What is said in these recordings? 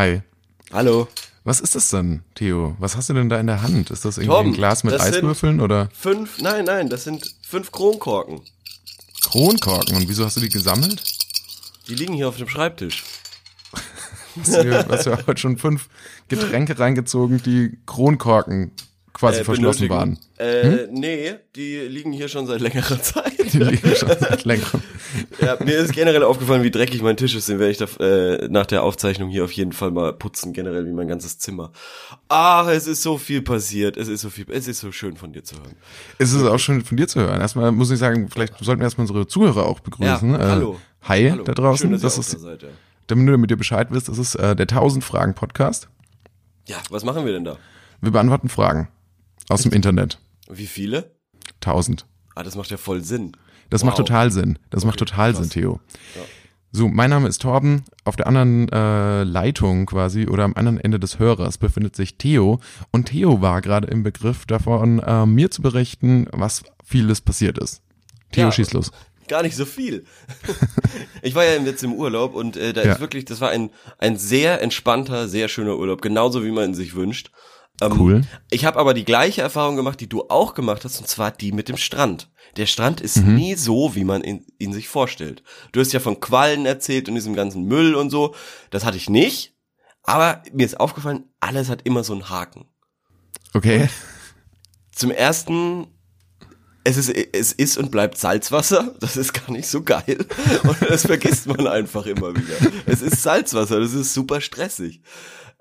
Hallo. Hi. Hallo. Was ist das denn, Theo? Was hast du denn da in der Hand? Ist das irgendwie Torben, ein Glas mit Eiswürfeln oder Fünf, nein, nein, das sind fünf Kronkorken. Kronkorken? Und wieso hast du die gesammelt? Die liegen hier auf dem Schreibtisch. Hast du, hast du heute schon fünf Getränke reingezogen, die Kronkorken quasi Äh, verschlossen waren? Äh, nee, die liegen hier schon seit längerer Zeit. Die liegen schon seit längerem. ja, mir ist generell aufgefallen, wie dreckig mein Tisch ist. Den werde ich da, äh, nach der Aufzeichnung hier auf jeden Fall mal putzen, generell wie mein ganzes Zimmer. Ach, es ist so viel passiert. Es ist so viel, es ist so schön von dir zu hören. Es ist auch schön von dir zu hören. Erstmal muss ich sagen, vielleicht sollten wir erstmal unsere Zuhörer auch begrüßen. Ja, hallo. Äh, hi Hallo. da draußen. Schön, dass das ist, da seid, ja. damit du ihr Bescheid wisst, das ist äh, der 1000 Fragen Podcast. ja, was machen wir denn da? Wir beantworten Fragen aus dem Internet. Wie viele? 1000. Ah, das macht ja voll Sinn. Das Wow. macht total Sinn. Das macht total Sinn, Theo. So, mein Name ist Torben. Auf der anderen äh, Leitung quasi oder am anderen Ende des Hörers befindet sich Theo. Und Theo war gerade im Begriff davon, äh, mir zu berichten, was vieles passiert ist. Theo, Ja. schieß los. Gar nicht so viel. ich war ja jetzt im Urlaub und äh, da Ja. ist wirklich, das war ein, ein sehr entspannter, sehr schöner Urlaub, genauso wie man ihn sich wünscht. Ähm, Cool. Ich habe aber die gleiche Erfahrung gemacht, die du auch gemacht hast, und zwar die mit dem Strand. Der Strand ist Mhm. nie so, wie man ihn, ihn sich vorstellt. Du hast ja von Quallen erzählt und diesem ganzen Müll und so. Das hatte ich nicht. Aber mir ist aufgefallen, alles hat immer so einen Haken. Okay. Zum ersten, es ist, es ist und bleibt Salzwasser. Das ist gar nicht so geil. Und das vergisst man einfach immer wieder. Es ist Salzwasser, das ist super stressig.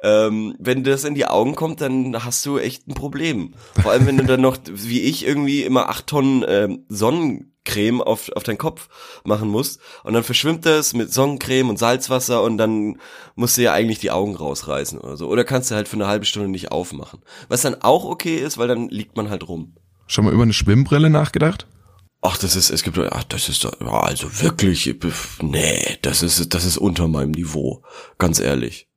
Ähm, wenn das in die Augen kommt, dann hast du echt ein Problem. Vor allem, wenn du dann noch, wie ich, irgendwie immer acht Tonnen ähm, Sonnencreme auf, auf deinen Kopf machen musst. Und dann verschwimmt das mit Sonnencreme und Salzwasser und dann musst du ja eigentlich die Augen rausreißen oder so. Oder kannst du halt für eine halbe Stunde nicht aufmachen. Was dann auch okay ist, weil dann liegt man halt rum. Schon mal über eine Schwimmbrille nachgedacht? Ach, das ist, es gibt, ach, das ist, also wirklich, nee, das ist, das ist unter meinem Niveau. Ganz ehrlich.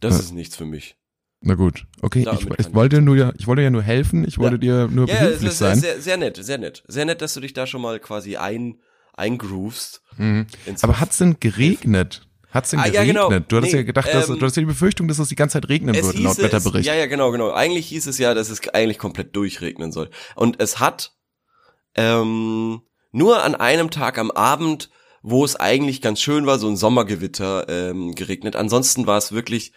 Das ist nichts für mich. Na gut. Okay, ich, ich wollte nur ja, ich wollte ja nur helfen, ich wollte dir nur Ja, ja, behilflich sein. sehr, sehr nett, sehr nett. Sehr nett, dass du dich da schon mal quasi ein, eingroovst. Mhm. Aber hat's denn geregnet? Hat's denn Ah, ja, geregnet? genau. Du hattest Nee, ja gedacht, dass, ähm, du hattest ja die Befürchtung, dass es die ganze Zeit regnen Es würde, laut hieße, Wetterbericht. Es, ja, ja, genau, genau. Eigentlich hieß es ja, dass es eigentlich komplett durchregnen soll. Und es hat ähm, nur an einem Tag am Abend, wo es eigentlich ganz schön war, so ein Sommergewitter ähm, geregnet. Ansonsten war es wirklich,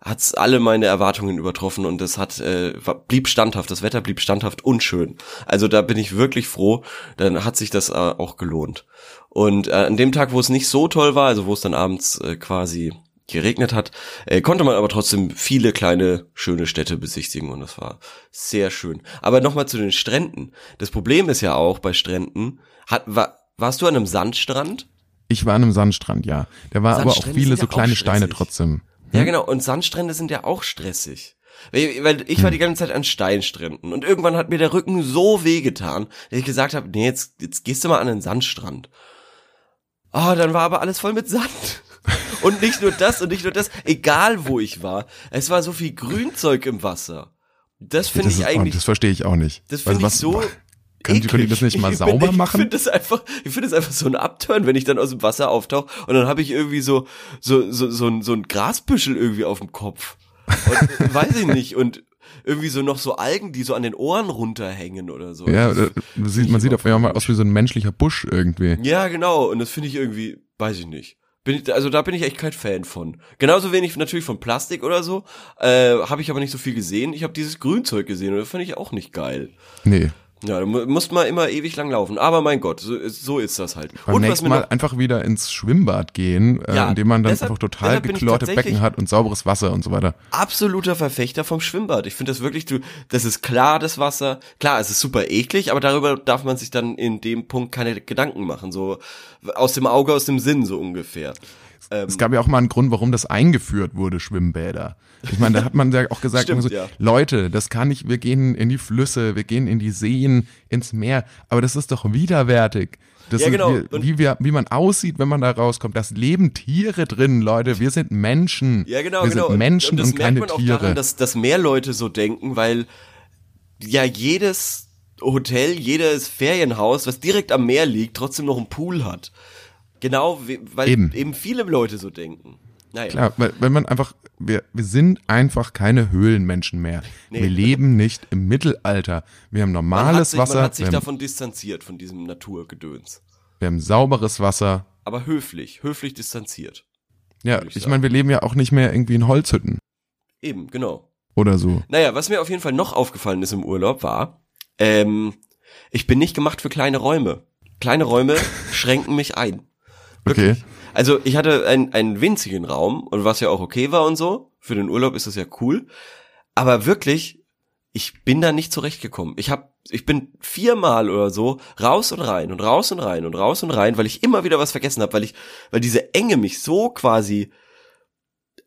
hat's alle meine Erwartungen übertroffen und es hat äh, blieb standhaft. Das Wetter blieb standhaft und schön. Also da bin ich wirklich froh. Dann hat sich das äh, auch gelohnt. Und äh, an dem Tag, wo es nicht so toll war, also wo es dann abends äh, quasi geregnet hat, äh, konnte man aber trotzdem viele kleine schöne Städte besichtigen und das war sehr schön. Aber nochmal zu den Stränden. Das Problem ist ja auch bei Stränden, hat, war, warst du an einem Sandstrand? Ich war an einem Sandstrand, ja. Da war aber auch viele so kleine Steine trotzdem. Ja, genau. Und Sandstrände sind ja auch stressig. Weil weil ich war die ganze Zeit an Steinstränden und irgendwann hat mir der Rücken so wehgetan, dass ich gesagt habe, nee, jetzt, jetzt gehst du mal an den Sandstrand. Ah, dann war aber alles voll mit Sand. Und nicht nur das und nicht nur das, egal wo ich war, es war so viel Grünzeug im Wasser. Das finde ich oh, eigentlich, das verstehe ich auch nicht. das Also finde ich was- so. Können die- können die eklig. das nicht mal Ich sauber bin- machen? Ich finde das einfach, ich finde es einfach so ein Upturn, wenn ich dann aus dem Wasser auftauche und dann habe ich irgendwie so so so so ein, so ein Grasbüschel irgendwie auf dem Kopf. Und, weiß ich nicht und irgendwie so noch so Algen, die so an den Ohren runterhängen oder so. Ja, Das- äh, man sieht, man sieht auf einmal aus wie so ein menschlicher Busch irgendwie. ja, genau. Und das finde ich irgendwie, weiß ich nicht. Bin ich, also da bin ich echt kein Fan von. Genauso wenig natürlich von Plastik oder so. Äh, habe ich aber nicht so viel gesehen. Ich habe dieses Grünzeug gesehen und das fand ich auch nicht geil. Nee. Ja, da mu- muss man immer ewig lang laufen. Aber mein Gott, so, ist- so ist das halt. Beim und nächsten Mal einfach wieder ins Schwimmbad gehen, äh, Ja, indem man dann deshalb- einfach total geklorte Becken hat und sauberes Wasser und so weiter. absoluter Verfechter vom Schwimmbad. Ich finde das wirklich, du, das ist klar, das Wasser. Klar, es ist super eklig, aber darüber darf man sich dann in dem Punkt keine Gedanken machen. So aus dem Auge, aus dem Sinn, so ungefähr. Ähm, Es gab ja auch mal einen Grund, warum das eingeführt wurde, Schwimmbäder. Ich meine, da hat man ja auch gesagt, Stimmt, so, ja. Leute, das kann nicht, wir gehen in die Flüsse, wir gehen in die Seen, ins Meer, aber das ist doch widerwärtig. Das Ja, ist, genau. wie, Und- wie, wir, wie man aussieht, wenn man da rauskommt. Das leben Tiere drin, Leute. Wir sind Menschen. Ja, genau, wir genau. sind Menschen und, das merkt keine man auch Tiere. daran, dass, dass mehr Leute so denken, weil ja jedes Hotel, jedes Ferienhaus, was direkt am Meer liegt, trotzdem noch einen Pool hat. Genau, we- weil Eben. eben, viele Leute so denken. Naja. Klar, weil, wenn man einfach, wir, wir sind einfach keine Höhlenmenschen mehr. Nee. Wir leben nicht im Mittelalter. Wir haben normales sich, Wasser. Man hat sich haben, davon distanziert, von diesem Naturgedöns. Wir haben sauberes Wasser. Aber höflich, höflich distanziert. Ja, ich, ich meine, wir leben ja auch nicht mehr irgendwie in Holzhütten. Eben, genau. Oder so. Naja, was mir auf jeden Fall noch aufgefallen ist im Urlaub war, ähm, ich bin nicht gemacht für kleine Räume. Kleine Räume schränken mich ein. Wirklich. Okay. Also ich hatte einen, einen winzigen Raum und was ja auch okay war und so. Für den Urlaub ist das ja cool. Aber wirklich, ich bin da nicht zurechtgekommen. Ich hab, ich bin viermal oder so raus und rein und raus und rein und raus und rein, weil ich immer wieder was vergessen habe, weil ich, weil diese Enge mich so quasi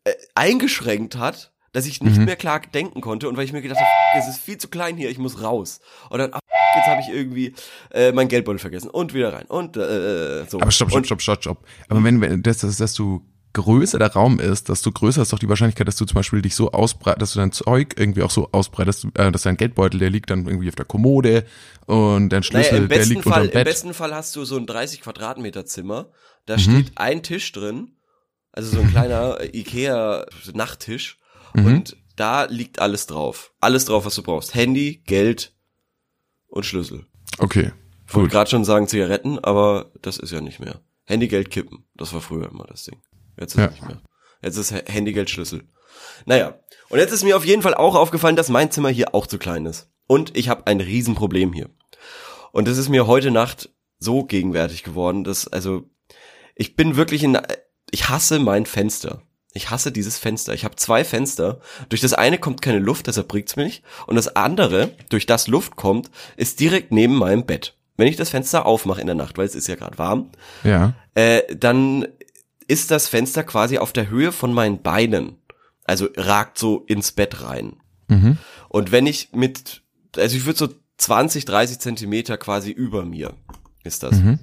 äh, eingeschränkt hat, dass ich nicht mhm. mehr klar denken konnte und weil ich mir gedacht habe, es ist viel zu klein hier, ich muss raus. Und dann, jetzt habe ich irgendwie äh, mein Geldbeutel vergessen und wieder rein und äh, so. Aber stopp, stopp, stopp, stopp, stopp. Aber wenn, wenn das, das, dass du größer der Raum ist, desto größer ist doch die Wahrscheinlichkeit, dass du zum Beispiel dich so ausbreitest, dass du dein Zeug irgendwie auch so ausbreitest, äh, dass dein Geldbeutel, der liegt dann irgendwie auf der Kommode und dein Schlüssel, naja, der liegt Fall, Bett. Im besten Fall hast du so ein 30 Quadratmeter Zimmer, da mhm. steht ein Tisch drin, also so ein kleiner Ikea Nachttisch mhm. und da liegt alles drauf. Alles drauf, was du brauchst. Handy, Geld und Schlüssel. Okay. Ich wollte gerade schon sagen Zigaretten, aber das ist ja nicht mehr. Handy, Geld, Kippen. Das war früher immer das Ding. Jetzt ist ja. nicht mehr. Jetzt ist Handy, Geld, Schlüssel. Naja. Und jetzt ist mir auf jeden Fall auch aufgefallen, dass mein Zimmer hier auch zu klein ist. Und ich habe ein Riesenproblem hier. Und das ist mir heute Nacht so gegenwärtig geworden, dass, also, ich bin wirklich in, ich hasse mein Fenster. Ich hasse dieses Fenster. Ich habe zwei Fenster. Durch das eine kommt keine Luft, deshalb bringt's mich. Und das andere, durch das Luft kommt, ist direkt neben meinem Bett. Wenn ich das Fenster aufmache in der Nacht, weil es ist ja gerade warm, ja. äh, dann ist das Fenster quasi auf der Höhe von meinen Beinen. Also ragt so ins Bett rein. Mhm. Und wenn ich mit, also ich würde so 20, 30 Zentimeter quasi über mir ist das. Mhm.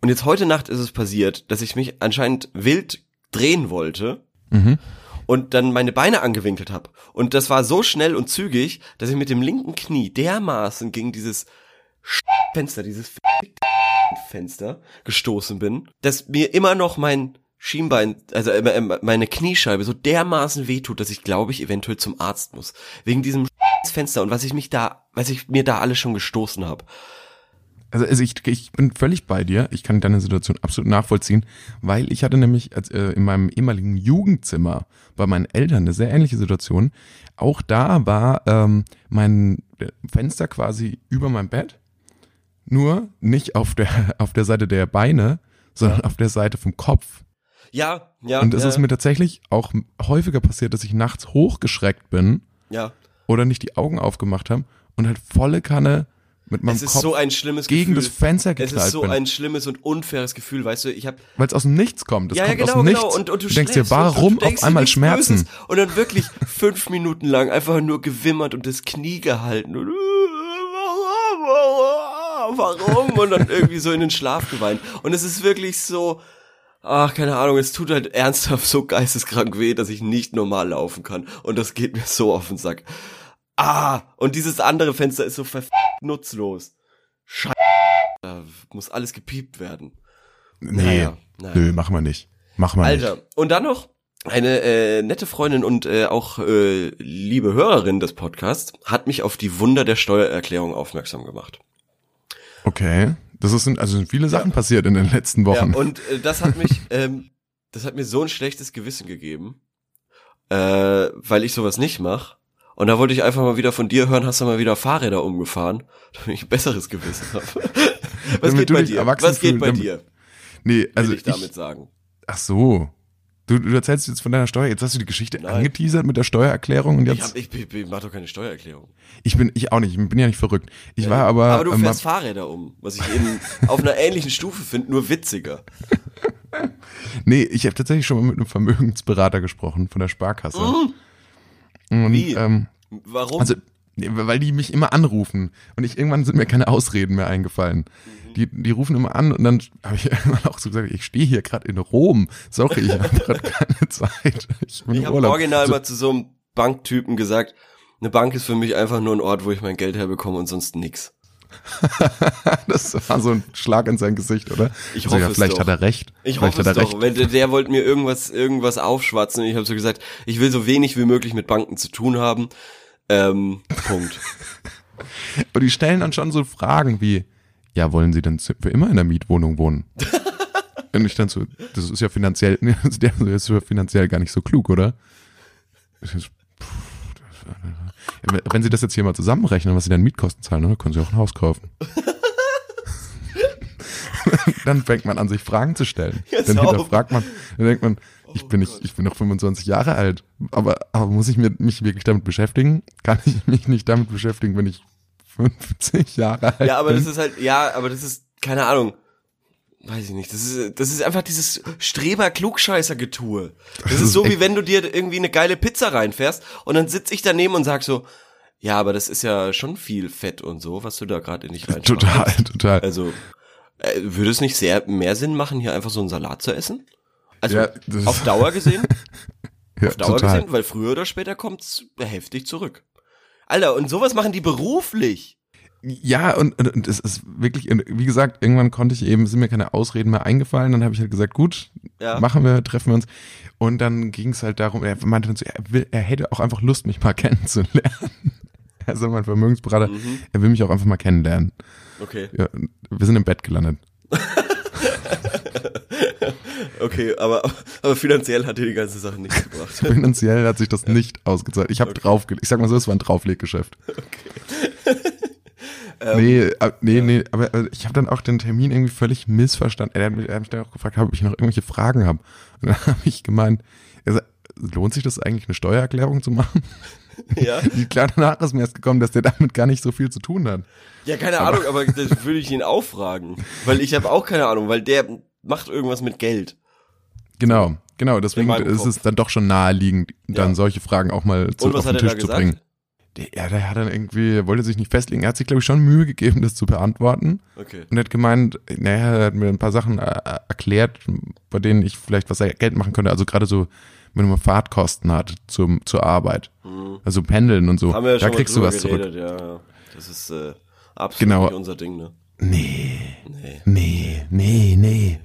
Und jetzt heute Nacht ist es passiert, dass ich mich anscheinend wild drehen wollte mhm. und dann meine Beine angewinkelt habe. Und das war so schnell und zügig, dass ich mit dem linken Knie dermaßen gegen dieses Fenster, dieses Fenster gestoßen bin, dass mir immer noch mein Schienbein, also meine Kniescheibe so dermaßen wehtut, dass ich glaube ich eventuell zum Arzt muss. Wegen diesem Fenster und was ich mich da, was ich mir da alles schon gestoßen habe. Also, also ich, ich bin völlig bei dir. Ich kann deine Situation absolut nachvollziehen, weil ich hatte nämlich als, äh, in meinem ehemaligen Jugendzimmer bei meinen Eltern eine sehr ähnliche Situation. Auch da war ähm, mein Fenster quasi über meinem Bett, nur nicht auf der auf der Seite der Beine, sondern ja. auf der Seite vom Kopf. Ja, ja. Und es ja. ist mir tatsächlich auch häufiger passiert, dass ich nachts hochgeschreckt bin. Ja. Oder nicht die Augen aufgemacht habe und halt volle Kanne mit meinem es ist Kopf so ein schlimmes gegen Gefühl. das Fenster geknallt Es ist so bin. ein schlimmes und unfaires Gefühl, weißt du, ich habe weil es aus dem Nichts kommt. Das ja, kommt genau, aus genau. Nichts. Und, und du, du denkst dir, warum du denkst auf einmal Schmerzen? Böses. Und dann wirklich fünf Minuten lang einfach nur gewimmert und das Knie gehalten und warum? Und dann irgendwie so in den Schlaf geweint. Und es ist wirklich so, ach, keine Ahnung, es tut halt ernsthaft so geisteskrank weh, dass ich nicht normal laufen kann. Und das geht mir so auf den Sack. Ah, und dieses andere Fenster ist so verfickt nutzlos. Scheiße. Da muss alles gepiept werden. Nee, naja, naja. nö, machen wir nicht. Machen wir Alter, nicht. und dann noch eine äh, nette Freundin und äh, auch äh, liebe Hörerin des Podcasts hat mich auf die Wunder der Steuererklärung aufmerksam gemacht. Okay, das ist also sind viele Sachen ja. passiert in den letzten Wochen. Ja, und äh, das hat mich, ähm, das hat mir so ein schlechtes Gewissen gegeben, äh, weil ich sowas nicht mache. Und da wollte ich einfach mal wieder von dir hören, hast du mal wieder Fahrräder umgefahren, damit ich ein besseres Gewissen habe. Was geht bei dir? Was geht bei dir? Nee, also Will ich damit sagen. Ach so. Du, du erzählst jetzt von deiner Steuer, jetzt hast du die Geschichte Nein. angeteasert mit der Steuererklärung und jetzt. Ich, hab, ich, ich, ich mach doch keine Steuererklärung. Ich bin, ich auch nicht, ich bin ja nicht verrückt. Ich ja, war aber. Aber du fährst ähm, Fahrräder um, was ich eben auf einer ähnlichen Stufe finde, nur witziger. nee, ich habe tatsächlich schon mal mit einem Vermögensberater gesprochen von der Sparkasse. Mhm. Und, Wie? Ähm, Warum? Also, weil die mich immer anrufen und ich irgendwann sind mir keine Ausreden mehr eingefallen. Mhm. Die, die rufen immer an und dann habe ich irgendwann auch so gesagt, ich stehe hier gerade in Rom. Sorry, ich habe gerade keine Zeit. Ich, ich habe original so, mal zu so einem Banktypen gesagt, eine Bank ist für mich einfach nur ein Ort, wo ich mein Geld herbekomme und sonst nix. das war so ein Schlag in sein Gesicht, oder? Ich also, hoffe ja, vielleicht es doch. hat er recht. Ich vielleicht hoffe hat es er doch. recht. Wenn der, wollte mir irgendwas, irgendwas aufschwatzen und ich habe so gesagt, ich will so wenig wie möglich mit Banken zu tun haben. Ähm, Punkt. Aber die stellen dann schon so Fragen wie, ja, wollen Sie denn für immer in der Mietwohnung wohnen? Und ich dann so, das ist ja finanziell, der ist ja finanziell gar nicht so klug, oder? Pff, das- Wenn Sie das jetzt hier mal zusammenrechnen, was Sie dann Mietkosten zahlen, dann können Sie auch ein Haus kaufen. dann fängt man an, sich Fragen zu stellen. Jetzt dann hinterfragt man, dann denkt man, ich bin nicht, ich bin noch 25 Jahre alt, aber, aber muss ich mir, mich wirklich damit beschäftigen? Kann ich mich nicht damit beschäftigen, wenn ich 50 Jahre alt Ja, aber bin? das ist halt, ja, aber das ist, keine Ahnung. Weiß ich nicht. Das ist, das ist einfach dieses Streber-Klugscheißer-Getue. Das, ist so, wie wenn du dir irgendwie eine geile Pizza reinfährst und dann sitz ich daneben und sag so, ja, aber das ist ja schon viel Fett und so, was du da gerade in dich reinschaust. Total, total. Also, äh, würde es nicht sehr mehr Sinn machen, hier einfach so einen Salat zu essen? Also, Ja, auf Dauer gesehen? ja, auf Dauer gesehen, weil früher oder später kommt's heftig zurück. Alter, und sowas machen die beruflich. Ja, und, und, und es ist wirklich, wie gesagt, irgendwann konnte ich eben, sind mir keine Ausreden mehr eingefallen, dann habe ich halt gesagt, gut, Ja. machen wir, treffen wir uns. Und dann ging es halt darum, er meinte dann so, er, will, er hätte auch einfach Lust, mich mal kennenzulernen. Also mein Vermögensberater, Mhm. er will mich auch einfach mal kennenlernen. Okay. Ja, wir sind im Bett gelandet. Okay, aber, aber finanziell hat dir die ganze Sache nichts gebracht. Finanziell hat sich das nicht ausgezahlt. Ich habe draufgelegt. Ich sag mal so, es war ein Draufleggeschäft. Nee, äh, nee, nee, aber äh, ich habe dann auch den Termin irgendwie völlig missverstanden. Er hat mich, er hat mich dann auch gefragt, ob ich noch irgendwelche Fragen habe. Und dann habe ich gemeint, sagt, lohnt sich das eigentlich, eine Steuererklärung zu machen? ja. Die klar danach ist mir erst gekommen, dass der damit gar nicht so viel zu tun hat. ja, keine Ahnung, aber das würde ich ihn auch fragen. Weil ich habe auch keine Ahnung, weil der macht irgendwas mit Geld. Genau, genau. Deswegen ist Kopf. es dann doch schon naheliegend, dann Ja. solche Fragen auch mal zu, Und was auf den hat er Tisch da zu gesagt? bringen. Der, ja, der hat dann irgendwie, wollte sich nicht festlegen. Er hat sich, glaube ich, schon Mühe gegeben, das zu beantworten. Okay. Und er hat gemeint, naja, er hat mir ein paar Sachen äh, erklärt, bei denen ich vielleicht was Geld machen könnte. Also gerade so, wenn man Fahrtkosten hat zum, zur Arbeit. Also Pendeln und so. Mhm. Ja da kriegst du was zurück. geredet, ja, ja. Das ist äh, absolut Genau. nicht unser Ding, ne? Nee, Nee. nee, nee, nee.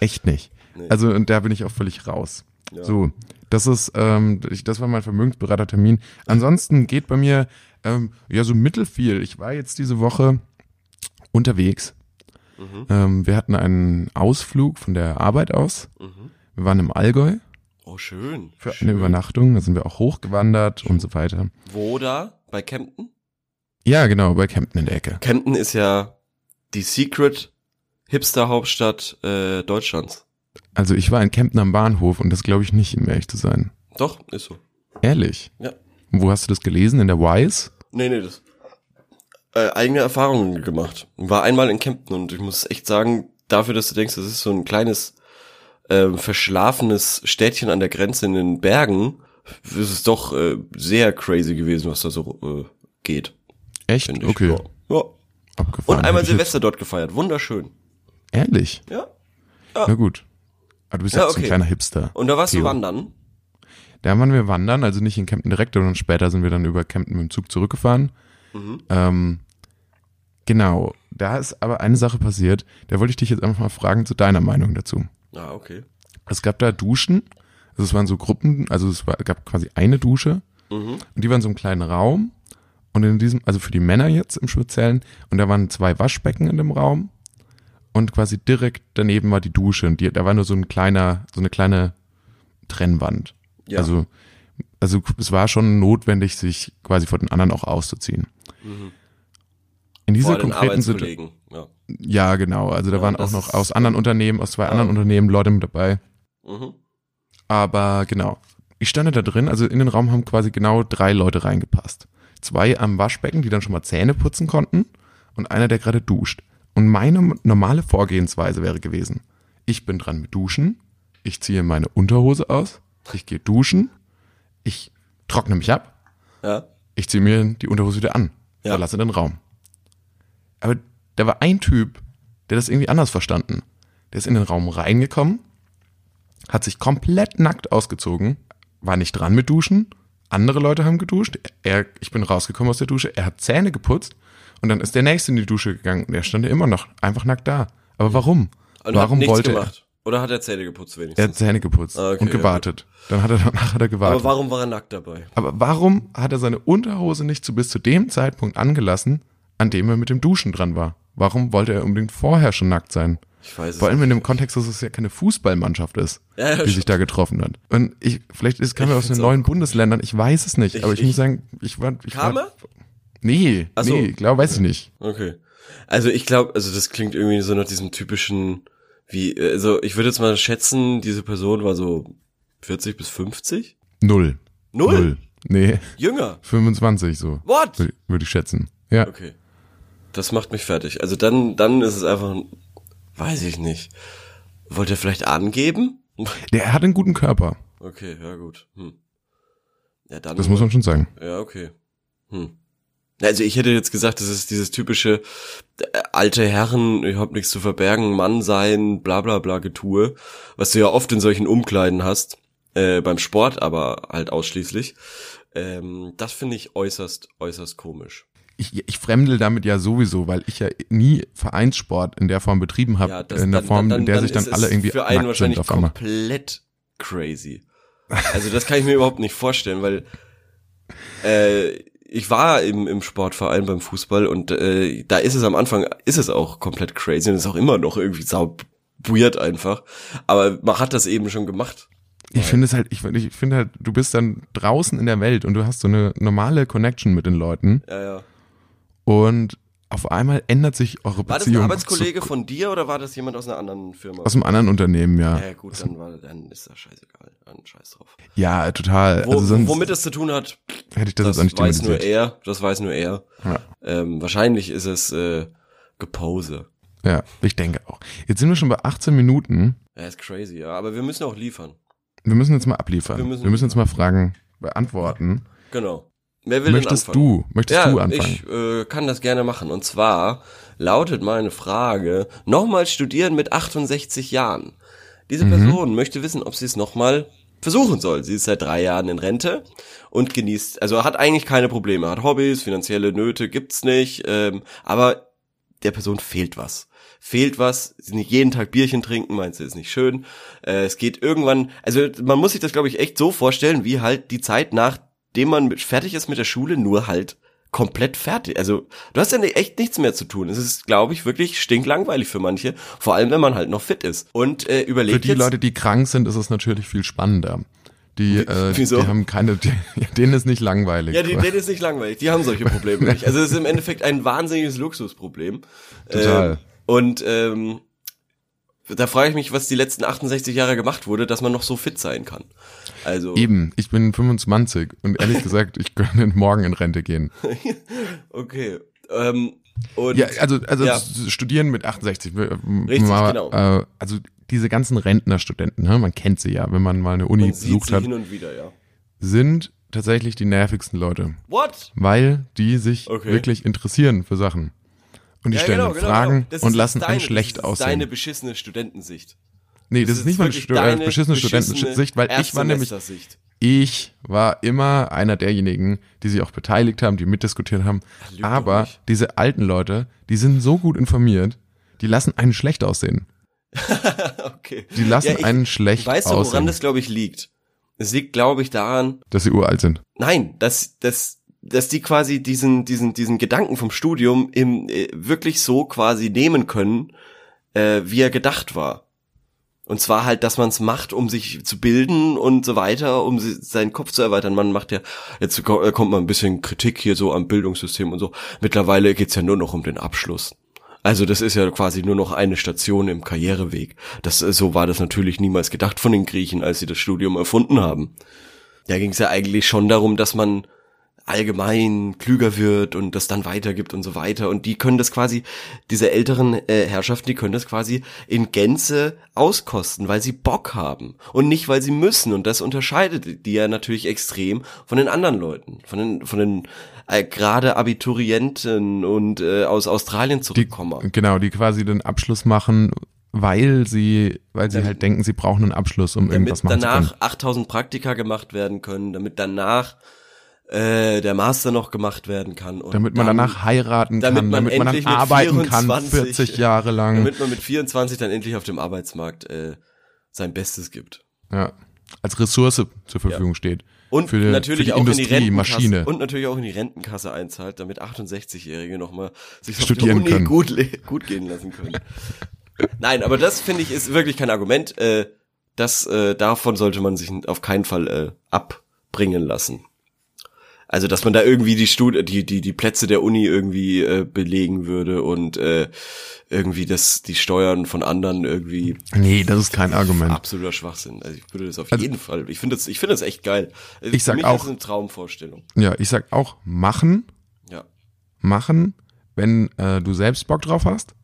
Echt nicht. Also, und da bin ich auch völlig raus. Ja. So, das ist, ähm, ich, das war mein Vermögensberatertermin. Ansonsten geht bei mir, ähm, ja, so mittelfiel. Ich war jetzt diese Woche unterwegs. Mhm. Ähm, wir hatten einen Ausflug von der Arbeit aus. Mhm. Wir waren im Allgäu Oh, schön. für schön. eine Übernachtung. Da sind wir auch hochgewandert und so weiter. Wo da? Bei Kempten? Ja, genau, bei Kempten in der Ecke. Kempten ist ja die Secret Hipster-Hauptstadt äh, Deutschlands. Also ich war in Kempten am Bahnhof und das glaube ich nicht, um ehrlich zu sein. Doch, ist so. Ehrlich. Ja. Wo hast du das gelesen? In der Wise? Nee, nee, das. Äh, eigene Erfahrungen gemacht. War einmal in Kempten und ich muss echt sagen, dafür, dass du denkst, das ist so ein kleines, ähm, verschlafenes Städtchen an der Grenze in den Bergen, ist es doch äh, sehr crazy gewesen, was da so äh, geht, Echt? Okay. Ja. ja. Abgefahren. Und einmal Silvester dort gefeiert. Wunderschön. Ehrlich? Ja. Na gut. Aber du bist ja, Ja, auch so ein okay. kleiner Hipster. Und da warst du Theo. wandern. Da waren wir wandern, also nicht in Kempten direkt, sondern später sind wir dann über Kempten mit dem Zug zurückgefahren. Mhm. Ähm, genau. Da ist aber eine Sache passiert, da wollte ich dich jetzt einfach mal fragen zu deiner Meinung dazu. Ah, okay. Es gab da Duschen, also es waren so Gruppen, also es war, gab quasi eine Dusche Mhm. und die waren in so einem kleinen Raum und in diesem, also für die Männer jetzt im Speziellen und da waren zwei Waschbecken in dem Raum und quasi direkt daneben war die Dusche und die, da war nur so ein kleiner, so eine kleine Trennwand. Ja. Also, also es war schon notwendig, sich quasi vor den anderen auch auszuziehen. In dieser konkreten Situation. Ja. ja genau, also da Ja, waren auch noch aus anderen Unternehmen, aus zwei Ja. anderen Unternehmen Leute mit dabei. Mhm. Aber genau, ich stand da drin, also in den Raum haben quasi genau drei Leute reingepasst. Zwei am Waschbecken, die dann schon mal Zähne putzen konnten und einer, der gerade duscht. Und meine normale Vorgehensweise wäre gewesen, ich bin dran mit Duschen, ich ziehe meine Unterhose aus, ich gehe duschen, ich trockne mich ab, Ja. ich ziehe mir die Unterhose wieder an, Ja. verlasse den Raum. Aber da war ein Typ, der das irgendwie anders verstanden. Der ist in den Raum reingekommen, hat sich komplett nackt ausgezogen, war nicht dran mit Duschen, andere Leute haben geduscht, er, ich bin rausgekommen aus der Dusche, er hat Zähne geputzt Und dann ist der nächste in die Dusche gegangen und der stand ja immer noch einfach nackt da. Aber warum? Und warum hat wollte gemacht. Oder hat er Zähne geputzt er? Er hat wenigstens? Zähne geputzt Ah, okay, und ja, gewartet. Dann hat er danach hat er gewartet. Aber warum war er nackt dabei? Aber warum hat er seine Unterhose nicht zu bis zu dem Zeitpunkt angelassen, an dem er mit dem Duschen dran war? Warum wollte er unbedingt vorher schon nackt sein? Ich weiß es Vor allem nicht. in dem Kontext, dass es ja keine Fußballmannschaft ist, Ja, ja, die sich da getroffen hat. Und ich, vielleicht ist, kam er aus den neuen Bundesländern, ich weiß es nicht, Ich- aber ich, ich- muss sagen, ich war, ich Kam war, er? Nee, Ach so. nee, glaube, weiß ich nicht. Okay. Also ich glaube, also das klingt irgendwie so nach diesem typischen, wie, also ich würde jetzt mal schätzen, diese Person war so 40 bis 50? Null. Null? Null. Nee, Jünger. 25 so, What? würde würd ich schätzen. Ja. Okay. Das macht mich fertig. Also dann, dann ist es einfach, weiß ich nicht. Wollte er vielleicht angeben? Der hat einen guten Körper, Okay, ja gut. Hm. Ja, dann. das muss man schon sagen. Ja, okay. Hm. Also ich hätte jetzt gesagt, das ist dieses typische äh, alte Herren, ich hab nichts zu verbergen, Mann sein, bla bla bla Getue, was du ja oft in solchen Umkleiden hast, äh, beim Sport aber halt ausschließlich. Ähm, das finde ich äußerst, äußerst komisch. Ich, ich fremdel damit ja sowieso, weil ich ja nie Vereinssport in der Form betrieben habe, Ja, das, in der dann- Form, dann- in der dann sich dann alle irgendwie für einen nackt wahrscheinlich sind auf einmal. komplett crazy. Also das kann ich mir überhaupt nicht vorstellen, weil äh, ich war im, im Sportverein beim Fußball und äh, da ist es am Anfang, ist es auch komplett crazy und ist auch immer noch irgendwie sau weird einfach. Aber man hat das eben schon gemacht. Ich finde es halt, ich, ich finde halt, du bist dann draußen in der Welt und du hast so eine normale Connection mit den Leuten Ja, ja. und auf einmal ändert sich eure War das ein Beziehung Arbeitskollege von dir oder war das jemand aus einer anderen Firma? aus einem anderen Unternehmen, ja. ja gut, dann, war, dann ist das scheißegal. Dann scheiß drauf. Ja, total. Wo, also sonst womit es zu tun hat, hätte ich das, das jetzt auch nicht weiß nur er, das weiß nur er. Ja. Ähm, wahrscheinlich ist es äh, Gepose. Ja, ich denke auch. Jetzt sind wir schon bei 18 Minuten. Ja, ist crazy, ja. Aber wir müssen auch liefern. Wir müssen jetzt mal abliefern. Wir Wir müssen müssen, jetzt mal Fragen beantworten. Genau. Wer will Möchtest du, möchtest ja, du anfangen? ich äh, kann das gerne machen. Und zwar lautet meine Frage, nochmal studieren mit 68 Jahren. Diese Mhm. Person möchte wissen, ob sie es nochmal versuchen soll. Sie ist seit drei Jahren in Rente und genießt, also hat eigentlich keine Probleme, hat Hobbys, finanzielle Nöte gibt's nicht, ähm, aber der Person fehlt was. Fehlt was, sie nicht jeden Tag Bierchen trinken, meinst du, ist nicht schön. Äh, es geht irgendwann, also man muss sich das, glaube ich, echt so vorstellen, wie halt die Zeit, nachdem man mit- fertig ist mit der Schule, nur halt komplett fertig. Also du hast ja echt nichts mehr zu tun. Es ist, glaube ich, wirklich stinklangweilig für manche, vor allem wenn man halt noch fit ist. Und äh, Für überlegt die jetzt, Leute, die krank sind, ist es natürlich viel spannender. Die, äh, Wieso? die haben keine, die, denen ist nicht langweilig. ja, die, denen ist nicht langweilig. Die haben solche Probleme nicht. Also es ist im Endeffekt ein wahnsinniges Luxusproblem. Total. Ähm, und ähm, da frage ich mich, was die letzten 68 Jahre gemacht wurde, dass man noch so fit sein kann. Also Eben, ich bin 25 und ehrlich gesagt, ich könnte morgen in Rente gehen. okay. Ähm, und Ja, also, also Ja. studieren mit 68. wir- Richtig, mal, genau. Äh, also diese ganzen Rentnerstudenten, ne, man kennt sie ja, wenn man mal eine Uni man besucht hat, wieder, ja. sind tatsächlich die nervigsten Leute, What? weil die sich Okay. wirklich interessieren für Sachen. Und die Ja, stellen genau, genau, Fragen genau. Das und lassen deine, einen schlecht das ist aussehen. Deine beschissene Studentensicht. Nee, das, Das ist nicht meine Stu äh, beschissene Studentensicht, weil ich war nämlich, ich war immer einer derjenigen, die sich auch beteiligt haben, die mitdiskutiert haben. doch Aber diese alten Leute, die sind so gut informiert, die lassen einen schlecht aussehen. okay. Die lassen Ja, ich- einen schlecht Weißt du, woran aussehen, das, glaube ich, liegt? Es liegt, glaube ich, daran, dass sie uralt sind. nein, dass, dass, dass die quasi diesen, diesen, diesen Gedanken vom Studium im, äh, wirklich so quasi nehmen können, äh, wie er gedacht war. Und zwar halt, dass man es macht, um sich zu bilden und so weiter, um seinen Kopf zu erweitern. Man macht ja, jetzt äh, kommt mal ein bisschen Kritik hier so am Bildungssystem und so. Mittlerweile geht's ja nur noch um den Abschluss. Also das ist ja quasi nur noch eine Station im Karriereweg. Das, äh, so war das natürlich niemals gedacht von den Griechen, als sie das Studium erfunden haben. Da ging es ja eigentlich schon darum, dass man allgemein klüger wird und das dann weitergibt und so weiter. Und die können das quasi, diese älteren äh, Herrschaften, die können das quasi in Gänze auskosten, weil sie Bock haben und nicht, weil sie müssen. Und das unterscheidet die ja natürlich extrem von den anderen Leuten, von den, von den äh, gerade Abiturienten und äh, aus Australien zurückkommen. Genau, die quasi den Abschluss machen, weil sie, weil sie Damit- halt denken, sie brauchen einen Abschluss, um damit irgendwas machen zu danach können. 8000 Praktika gemacht werden können, damit danach äh, der Master noch gemacht werden kann. Und damit man dann, danach heiraten damit kann, man damit man dann arbeiten kann, 24 40 Jahre lang. damit man mit 24 dann endlich auf dem Arbeitsmarkt äh, sein Bestes gibt. Ja. Als Ressource zur Verfügung steht. Und Für natürlich für die auch in die Industrie, Rentenkasse Maschine. und natürlich auch in die Rentenkasse einzahlt, damit 68-Jährige nochmal sich auf Studieren Uni können. gut gut gehen lassen können. Nein, aber das finde ich ist wirklich kein Argument. Äh, das äh, davon sollte man sich auf keinen Fall äh, abbringen lassen. Also, dass man da irgendwie die Stud die die die Plätze der Uni irgendwie äh, belegen würde und äh, irgendwie das die Steuern von anderen irgendwie Nee, das ist kein Argument. absoluter Schwachsinn. Also ich würde das auf Also- jeden Fall. Ich finde das ich finde das echt geil. Also Ich sag Für mich auch- ist es eine Traumvorstellung. Ja, ich sag auch machen, Ja. machen, wenn äh, du selbst Bock drauf hast.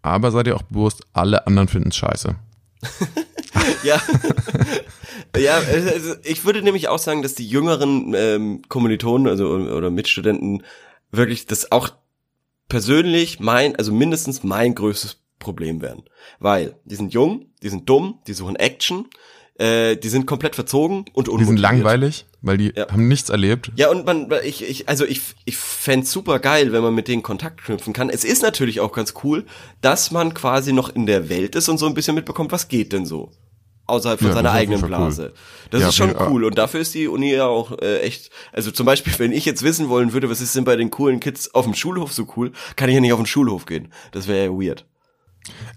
Aber sei dir auch bewusst, alle anderen finden's scheiße. Ja. ja, also ich würde nämlich auch sagen, dass die jüngeren ähm, Kommilitonen, also oder Mitstudenten wirklich das auch persönlich mein, also mindestens mein größtes Problem wären. Weil die sind jung, die sind dumm, die suchen Action, äh, die sind komplett verzogen und Die unmotiviert. sind langweilig, weil die Ja. haben nichts erlebt. Ja, und man, ich, ich, also ich, ich fände super geil, wenn man mit denen Kontakt knüpfen kann. Es ist natürlich auch ganz cool, dass man quasi noch in der Welt ist und so ein bisschen mitbekommt, was geht denn so. Außerhalb von Ja, seiner eigenen Fall cool. Blase. Das Ja, ist schon cool. Und dafür ist die Uni ja auch äh, echt. Also zum Beispiel, wenn ich jetzt wissen wollen würde, was ist denn bei den coolen Kids auf dem Schulhof so cool, kann ich ja nicht auf den Schulhof gehen. Das wäre ja weird.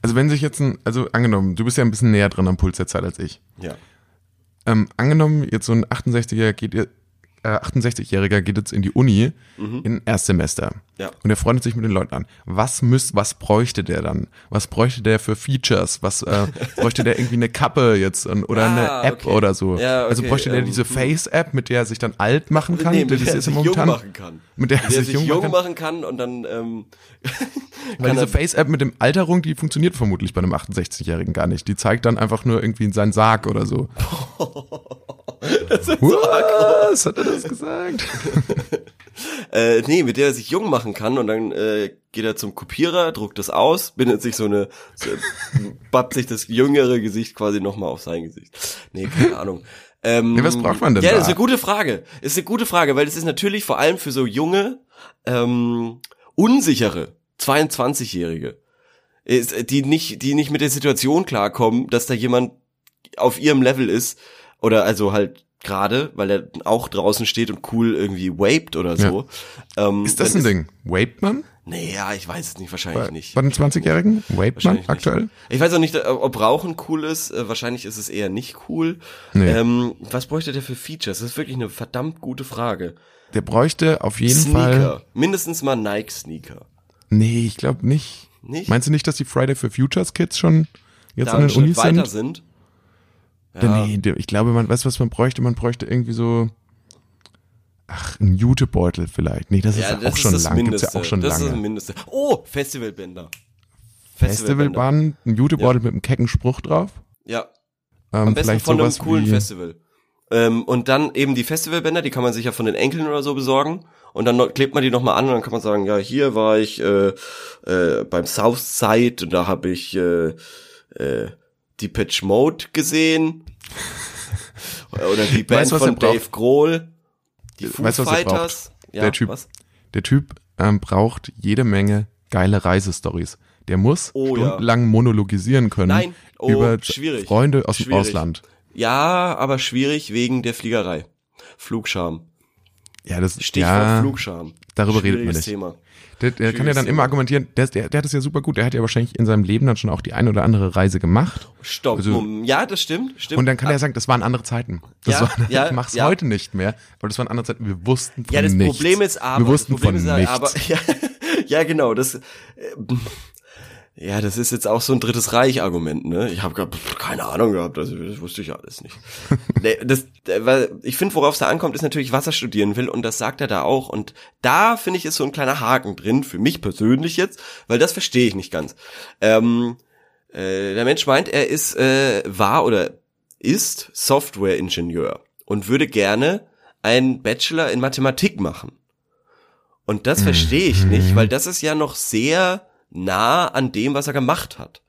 Also wenn sich jetzt ein, also angenommen, du bist ja ein bisschen näher dran am Puls der Zeit als ich. Ja. Ähm, angenommen, jetzt so ein 68-Jähriger geht, 68-Jähriger geht jetzt in die Uni in Erstsemester. Ja. Und er freundet sich mit den Leuten an. Was müsst, was bräuchte der dann? Was bräuchte der für Features? Was äh, bräuchte der irgendwie eine Kappe jetzt und, oder Ah, eine App okay. oder so? Ja, Also okay, bräuchte der ähm, diese hm. Face-App, mit der er sich dann alt machen kann? Nee, mit der er ist sich jung machen kann. Mit der er der er sich sich jung jung machen kann und dann ähm, Weil diese Face-App mit dem Alterung, die funktioniert vermutlich bei einem 68-Jährigen gar nicht. Die zeigt dann einfach nur irgendwie in seinen Sarg oder so. Was? Hat er das gesagt? Äh, nee, mit der er sich jung machen kann und dann äh, geht er zum Kopierer, druckt das aus, bindet sich so eine, so, bappt sich das jüngere Gesicht quasi nochmal auf sein Gesicht. Nee, keine Ahnung. Ähm, Nee, was braucht man denn Ja, da? das ist eine gute Frage. Ist eine gute Frage, weil das ist natürlich vor allem für so junge, ähm, unsichere 22-Jährige, ist, die nicht, die nicht mit der Situation klarkommen, dass da jemand auf ihrem Level ist oder also halt gerade, weil er auch draußen steht und cool irgendwie vaped oder so. Ähm, Ist das ein Ding? Vaped man? Nee, ja, ich weiß es nicht, wahrscheinlich Bei, nicht. bei den 20-Jährigen? Vaped man aktuell? Nicht. Ich weiß auch nicht, äh, ob Rauchen cool ist. Äh, Wahrscheinlich ist es eher nicht cool. Nee. Ähm, was bräuchte der für Features? Das ist wirklich eine verdammt gute Frage. Der bräuchte auf jeden Fall. Sneaker. Mindestens mal Nike-Sneaker. Nee, ich glaube nicht. Nicht? Meinst du nicht, dass die Friday for Futures Kids schon jetzt da an den Unis weiter sind? sind? Ja. Nee, ich glaube, man weiß, was man bräuchte. Man bräuchte irgendwie so. Ach, ein Jutebeutel vielleicht. Nee, das ist Ja, ja das auch schon ist das lang. Gibt's ja auch schon das ist das lange. Mindeste. Oh, Festivalbänder. Festivalbahn, ein Jutebeutel mit einem kecken Spruch drauf. Ja, Ähm, am besten vielleicht von einem coolen Festival. Ähm, und dann eben die Festivalbänder, die kann man sich ja von den Enkeln oder so besorgen. Und dann klebt man die nochmal an und dann kann man sagen, ja, hier war ich äh, äh, beim Southside und da habe ich äh, äh, die Pitch Mode gesehen. oder die Band Weißt von? Dave Grohl. Die Foo Weißt er Fighters. Ja, Der Typ. Was? Der Typ ähm, braucht jede Menge geile Reisestories. Der muss Oh, ja. stundenlang monologisieren können Nein. Oh, über schwierig. Freunde aus dem Schwierig. Ausland. Ja, aber schwierig wegen der Fliegerei. Flugscham. Ja, das Stichwort ja, Flugscham. darüber redet man nicht. Thema. Der, der kann ja dann immer argumentieren, der, der, der hat es ja super gut, der hat ja wahrscheinlich in seinem Leben dann schon auch die eine oder andere Reise gemacht. Stopp. Also- ja, das stimmt. stimmt. Und dann kann er sagen, das waren andere Zeiten. Das Ja, war, ja, ich mach's ja. heute nicht mehr, aber das waren andere Zeiten, wir wussten von Ja, das nichts. Problem ist aber, wir wussten das Problem von ist nichts. aber, ja, ja, genau, das, äh, ja, das ist jetzt auch so ein drittes Reich-Argument, ne? Ich habe keine Ahnung gehabt, also das wusste ich ja alles nicht. das, äh, weil ich finde, worauf es da ankommt, ist natürlich, was er studieren will und das sagt er da auch und da finde ich ist so ein kleiner Haken drin für mich persönlich jetzt, weil das verstehe ich nicht ganz. Ähm, äh, der Mensch meint, er ist äh, war oder ist Software-Ingenieur und würde gerne einen Bachelor in Mathematik machen. Und das verstehe ich nicht, weil das ist ja noch sehr nah an dem, was er gemacht hat.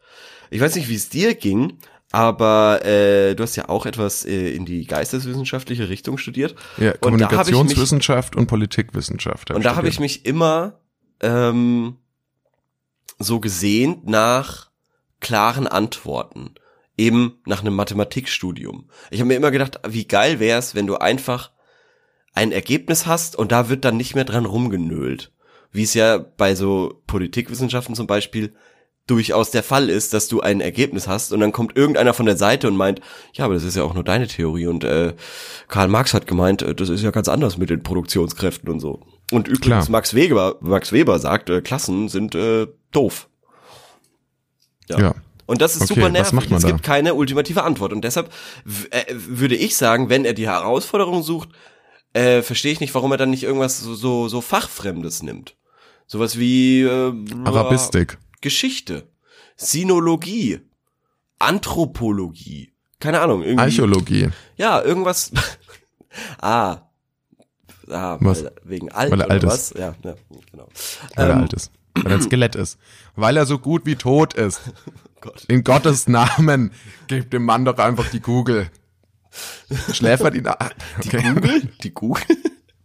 Ich weiß nicht, wie es dir ging, aber äh, du hast ja auch etwas äh, in die geisteswissenschaftliche Richtung studiert. Ja, Kommunikationswissenschaft und, mich, und Politikwissenschaft. Und da habe ich mich immer ähm, so gesehnt nach klaren Antworten. Eben nach einem Mathematikstudium. Ich habe mir immer gedacht, wie geil wär's, wenn du einfach ein Ergebnis hast und da wird dann nicht mehr dran rumgenölt. Wie es ja bei so Politikwissenschaften zum Beispiel durchaus der Fall ist, dass du ein Ergebnis hast und dann kommt irgendeiner von der Seite und meint, ja, aber das ist ja auch nur deine Theorie und äh, Karl Marx hat gemeint, äh, das ist ja ganz anders mit den Produktionskräften und so. Und übrigens Klar. Max Weber, Max Weber sagt, äh, Klassen sind äh, doof. Ja. ja. Und das ist okay, super nervig. es gibt keine ultimative Antwort. Und deshalb äh, würde ich sagen, wenn er die Herausforderung sucht, äh, verstehe ich nicht, warum er dann nicht irgendwas so, so, so Fachfremdes nimmt. Sowas wie äh, Arabistik. Geschichte, Sinologie, Anthropologie, keine Ahnung. Irgendwie, Archäologie. Ja, irgendwas. ah. Ah, was? Weil, wegen alt, weil er alt was? ist. Ja, ja, genau. Weil ähm, er alt ist. Weil er ein Skelett ist. Weil er so gut wie tot ist. Gott. In Gottes Namen, gebt dem Mann doch einfach die Kugel. Schläfert ihn. Okay. Die Kugel? Die Kugel?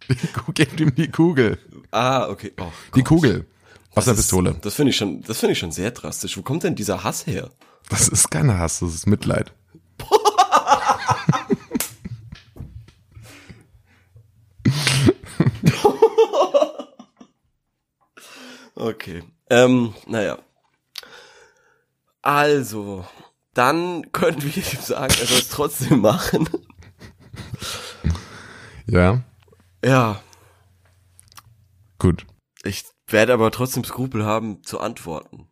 Die, gebt ihm die Kugel. Ah, okay. Oh, die Kugel. Wasserpistole. Das, das finde ich schon, das finde ich schon sehr drastisch. Wo kommt denn dieser Hass her? Das ist kein Hass, das ist Mitleid. okay. Ähm, naja. Also, dann können wir ihm sagen, er soll es trotzdem machen. Ja. Ja. Gut. Ich werde aber trotzdem Skrupel haben zu antworten.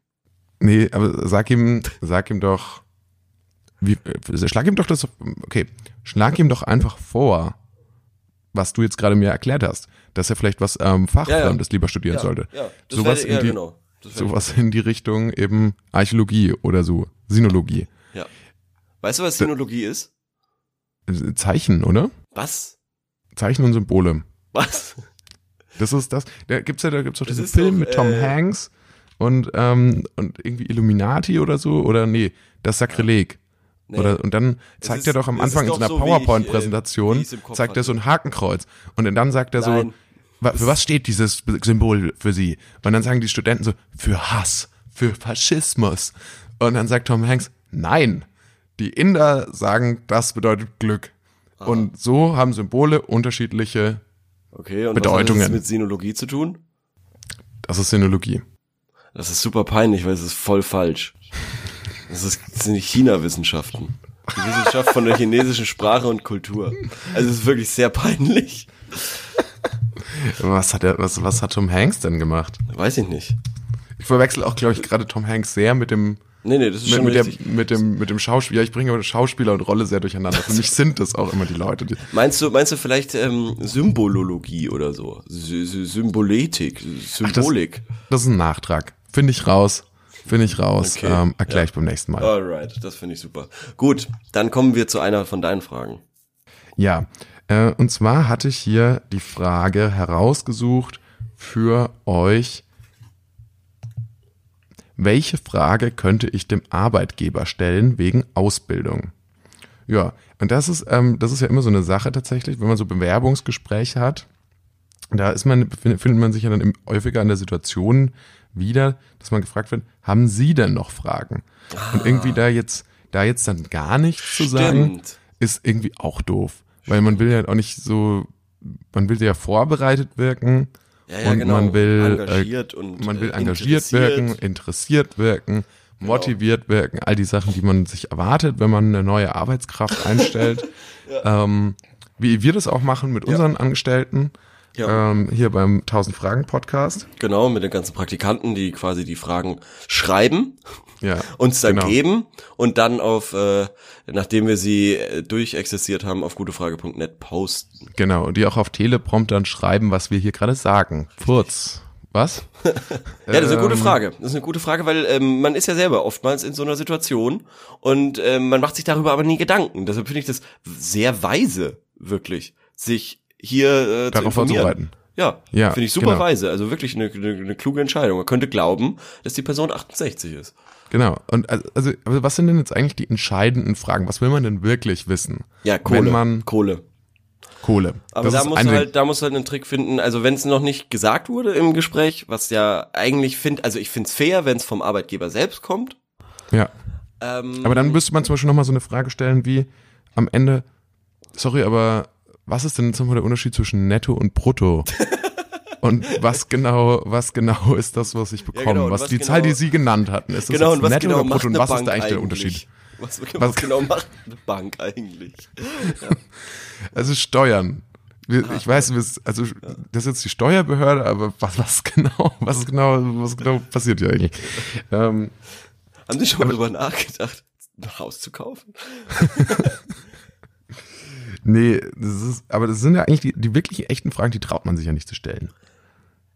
Nee, aber sag ihm, sag ihm doch, wie, äh, schlag ihm doch das, okay, schlag ihm doch einfach vor, was du jetzt gerade mir erklärt hast, dass er vielleicht was ähm, Fachfremdes ja, ja. lieber studieren ja, sollte. Ja, das sowas werde, in die, genau. sowas in die Richtung eben Archäologie oder so, Sinologie. Ja. Weißt du, was Sinologie ist? Zeichen, oder? Was? Zeichen und Symbole. Was? Das ist das. Da gibt's ja, da gibt's doch diesen Film doch, mit Tom äh, Hanks und ähm, und irgendwie Illuminati oder so oder nee, das Sakrileg. Nee. Oder, und dann zeigt ist, er doch am Anfang in so einer so PowerPoint-Präsentation, äh, zeigt er so ein Hakenkreuz. Und dann sagt er Nein. so, für was steht dieses Symbol für sie? Und dann sagen die Studenten so, für Hass, für Faschismus. Und dann sagt Tom Hanks, nein, die Inder sagen, das bedeutet Glück. Aha. Und so haben Symbole unterschiedliche Okay, und Bedeutungen. was hat das mit Sinologie zu tun? Das ist Sinologie. Das ist super peinlich, weil es ist voll falsch. Das, ist, das sind China-Wissenschaften. Die Wissenschaft von der chinesischen Sprache und Kultur. Also es ist wirklich sehr peinlich. Was hat er, was, was hat Tom Hanks denn gemacht? Weiß ich nicht. Ich verwechsel auch, glaube ich, gerade Tom Hanks sehr mit dem Nee, nee, das ist mit, schon mit. Der, mit dem mit dem Schauspieler. Ich bringe Schauspieler und Rolle sehr durcheinander. Für mich sind das auch immer die Leute. Die meinst du meinst du vielleicht ähm, Symbolologie oder so? Sy Symboletik, Symbolik. Ach, das, das, ist ein Nachtrag. Finde ich raus. Finde ich raus. Okay. Ähm, Erkläre ja. ich beim nächsten Mal. Alright, das finde ich super. Gut, dann kommen wir zu einer von deinen Fragen. Ja, äh, und zwar hatte ich hier die Frage herausgesucht für euch welche Frage könnte ich dem Arbeitgeber stellen wegen Ausbildung? Ja, und das ist, ähm, das ist ja immer so eine Sache tatsächlich, wenn man so Bewerbungsgespräche hat. Da ist man, findet man sich ja dann häufiger in der Situation wieder, dass man gefragt wird, haben Sie denn noch Fragen? Ah. Und irgendwie da jetzt, da jetzt dann gar nichts zu sagen, ist irgendwie auch doof. Weil man will ja auch nicht so, man will ja vorbereitet wirken ja, ja, und genau. man will engagiert äh, und man will äh, engagiert wirken, interessiert wirken, genau. motiviert wirken, all die Sachen, die man sich erwartet, wenn man eine neue Arbeitskraft einstellt. ja. ähm, wie wir das auch machen mit unseren Angestellten. Ja. Ähm, hier beim 1000 Fragen Podcast. Genau, mit den ganzen Praktikanten, die quasi die Fragen schreiben, ja, uns dann genau. geben und dann auf, äh, nachdem wir sie äh, durchexistiert haben, auf gutefrage.net posten. Genau, und die auch auf Telepromptern schreiben, was wir hier gerade sagen. Furz. Was? ja, das ist eine gute ähm, Frage. Das ist eine gute Frage, weil ähm, man ist ja selber oftmals in so einer Situation und ähm, man macht sich darüber aber nie Gedanken. Deshalb finde ich das sehr weise, wirklich, sich hier äh, darauf vorzubereiten. Ja, Ja, finde ich super genau. weise. Also wirklich eine, eine, eine kluge Entscheidung. Man könnte glauben, dass die Person 68 ist. Genau. Und also, also, was sind denn jetzt eigentlich die entscheidenden Fragen? Was will man denn wirklich wissen? Ja, Kohle. Wenn man Kohle. Kohle. Aber das da musst eine, du halt, da musst du halt einen Trick finden. Also wenn es noch nicht gesagt wurde im Gespräch, was ja eigentlich finde, also ich finde es fair, wenn es vom Arbeitgeber selbst kommt. ja. Ähm, Aber dann müsste man zum Beispiel nochmal so eine Frage stellen wie am Ende, sorry, aber was ist denn jetzt nochmal der Unterschied zwischen Netto und Brutto? und was genau, was genau ist das, was ich bekomme? genau, und was, was die genau- Zahl, die Sie genannt hatten, ist das genau, jetzt genau oder Brutto? Und was Bank ist da eigentlich der? Unterschied? Was, was, Was- genau macht eine Bank eigentlich? Also Steuern. Wir, Ah, ich weiß, also das ist jetzt die Steuerbehörde, aber was, was genau, was genau, was genau passiert hier eigentlich? Ähm, Haben Sie schon mal drüber nachgedacht, ein Haus zu kaufen? Nee, das ist, aber das sind ja eigentlich die, die wirklich echten Fragen, die traut man sich ja nicht zu stellen.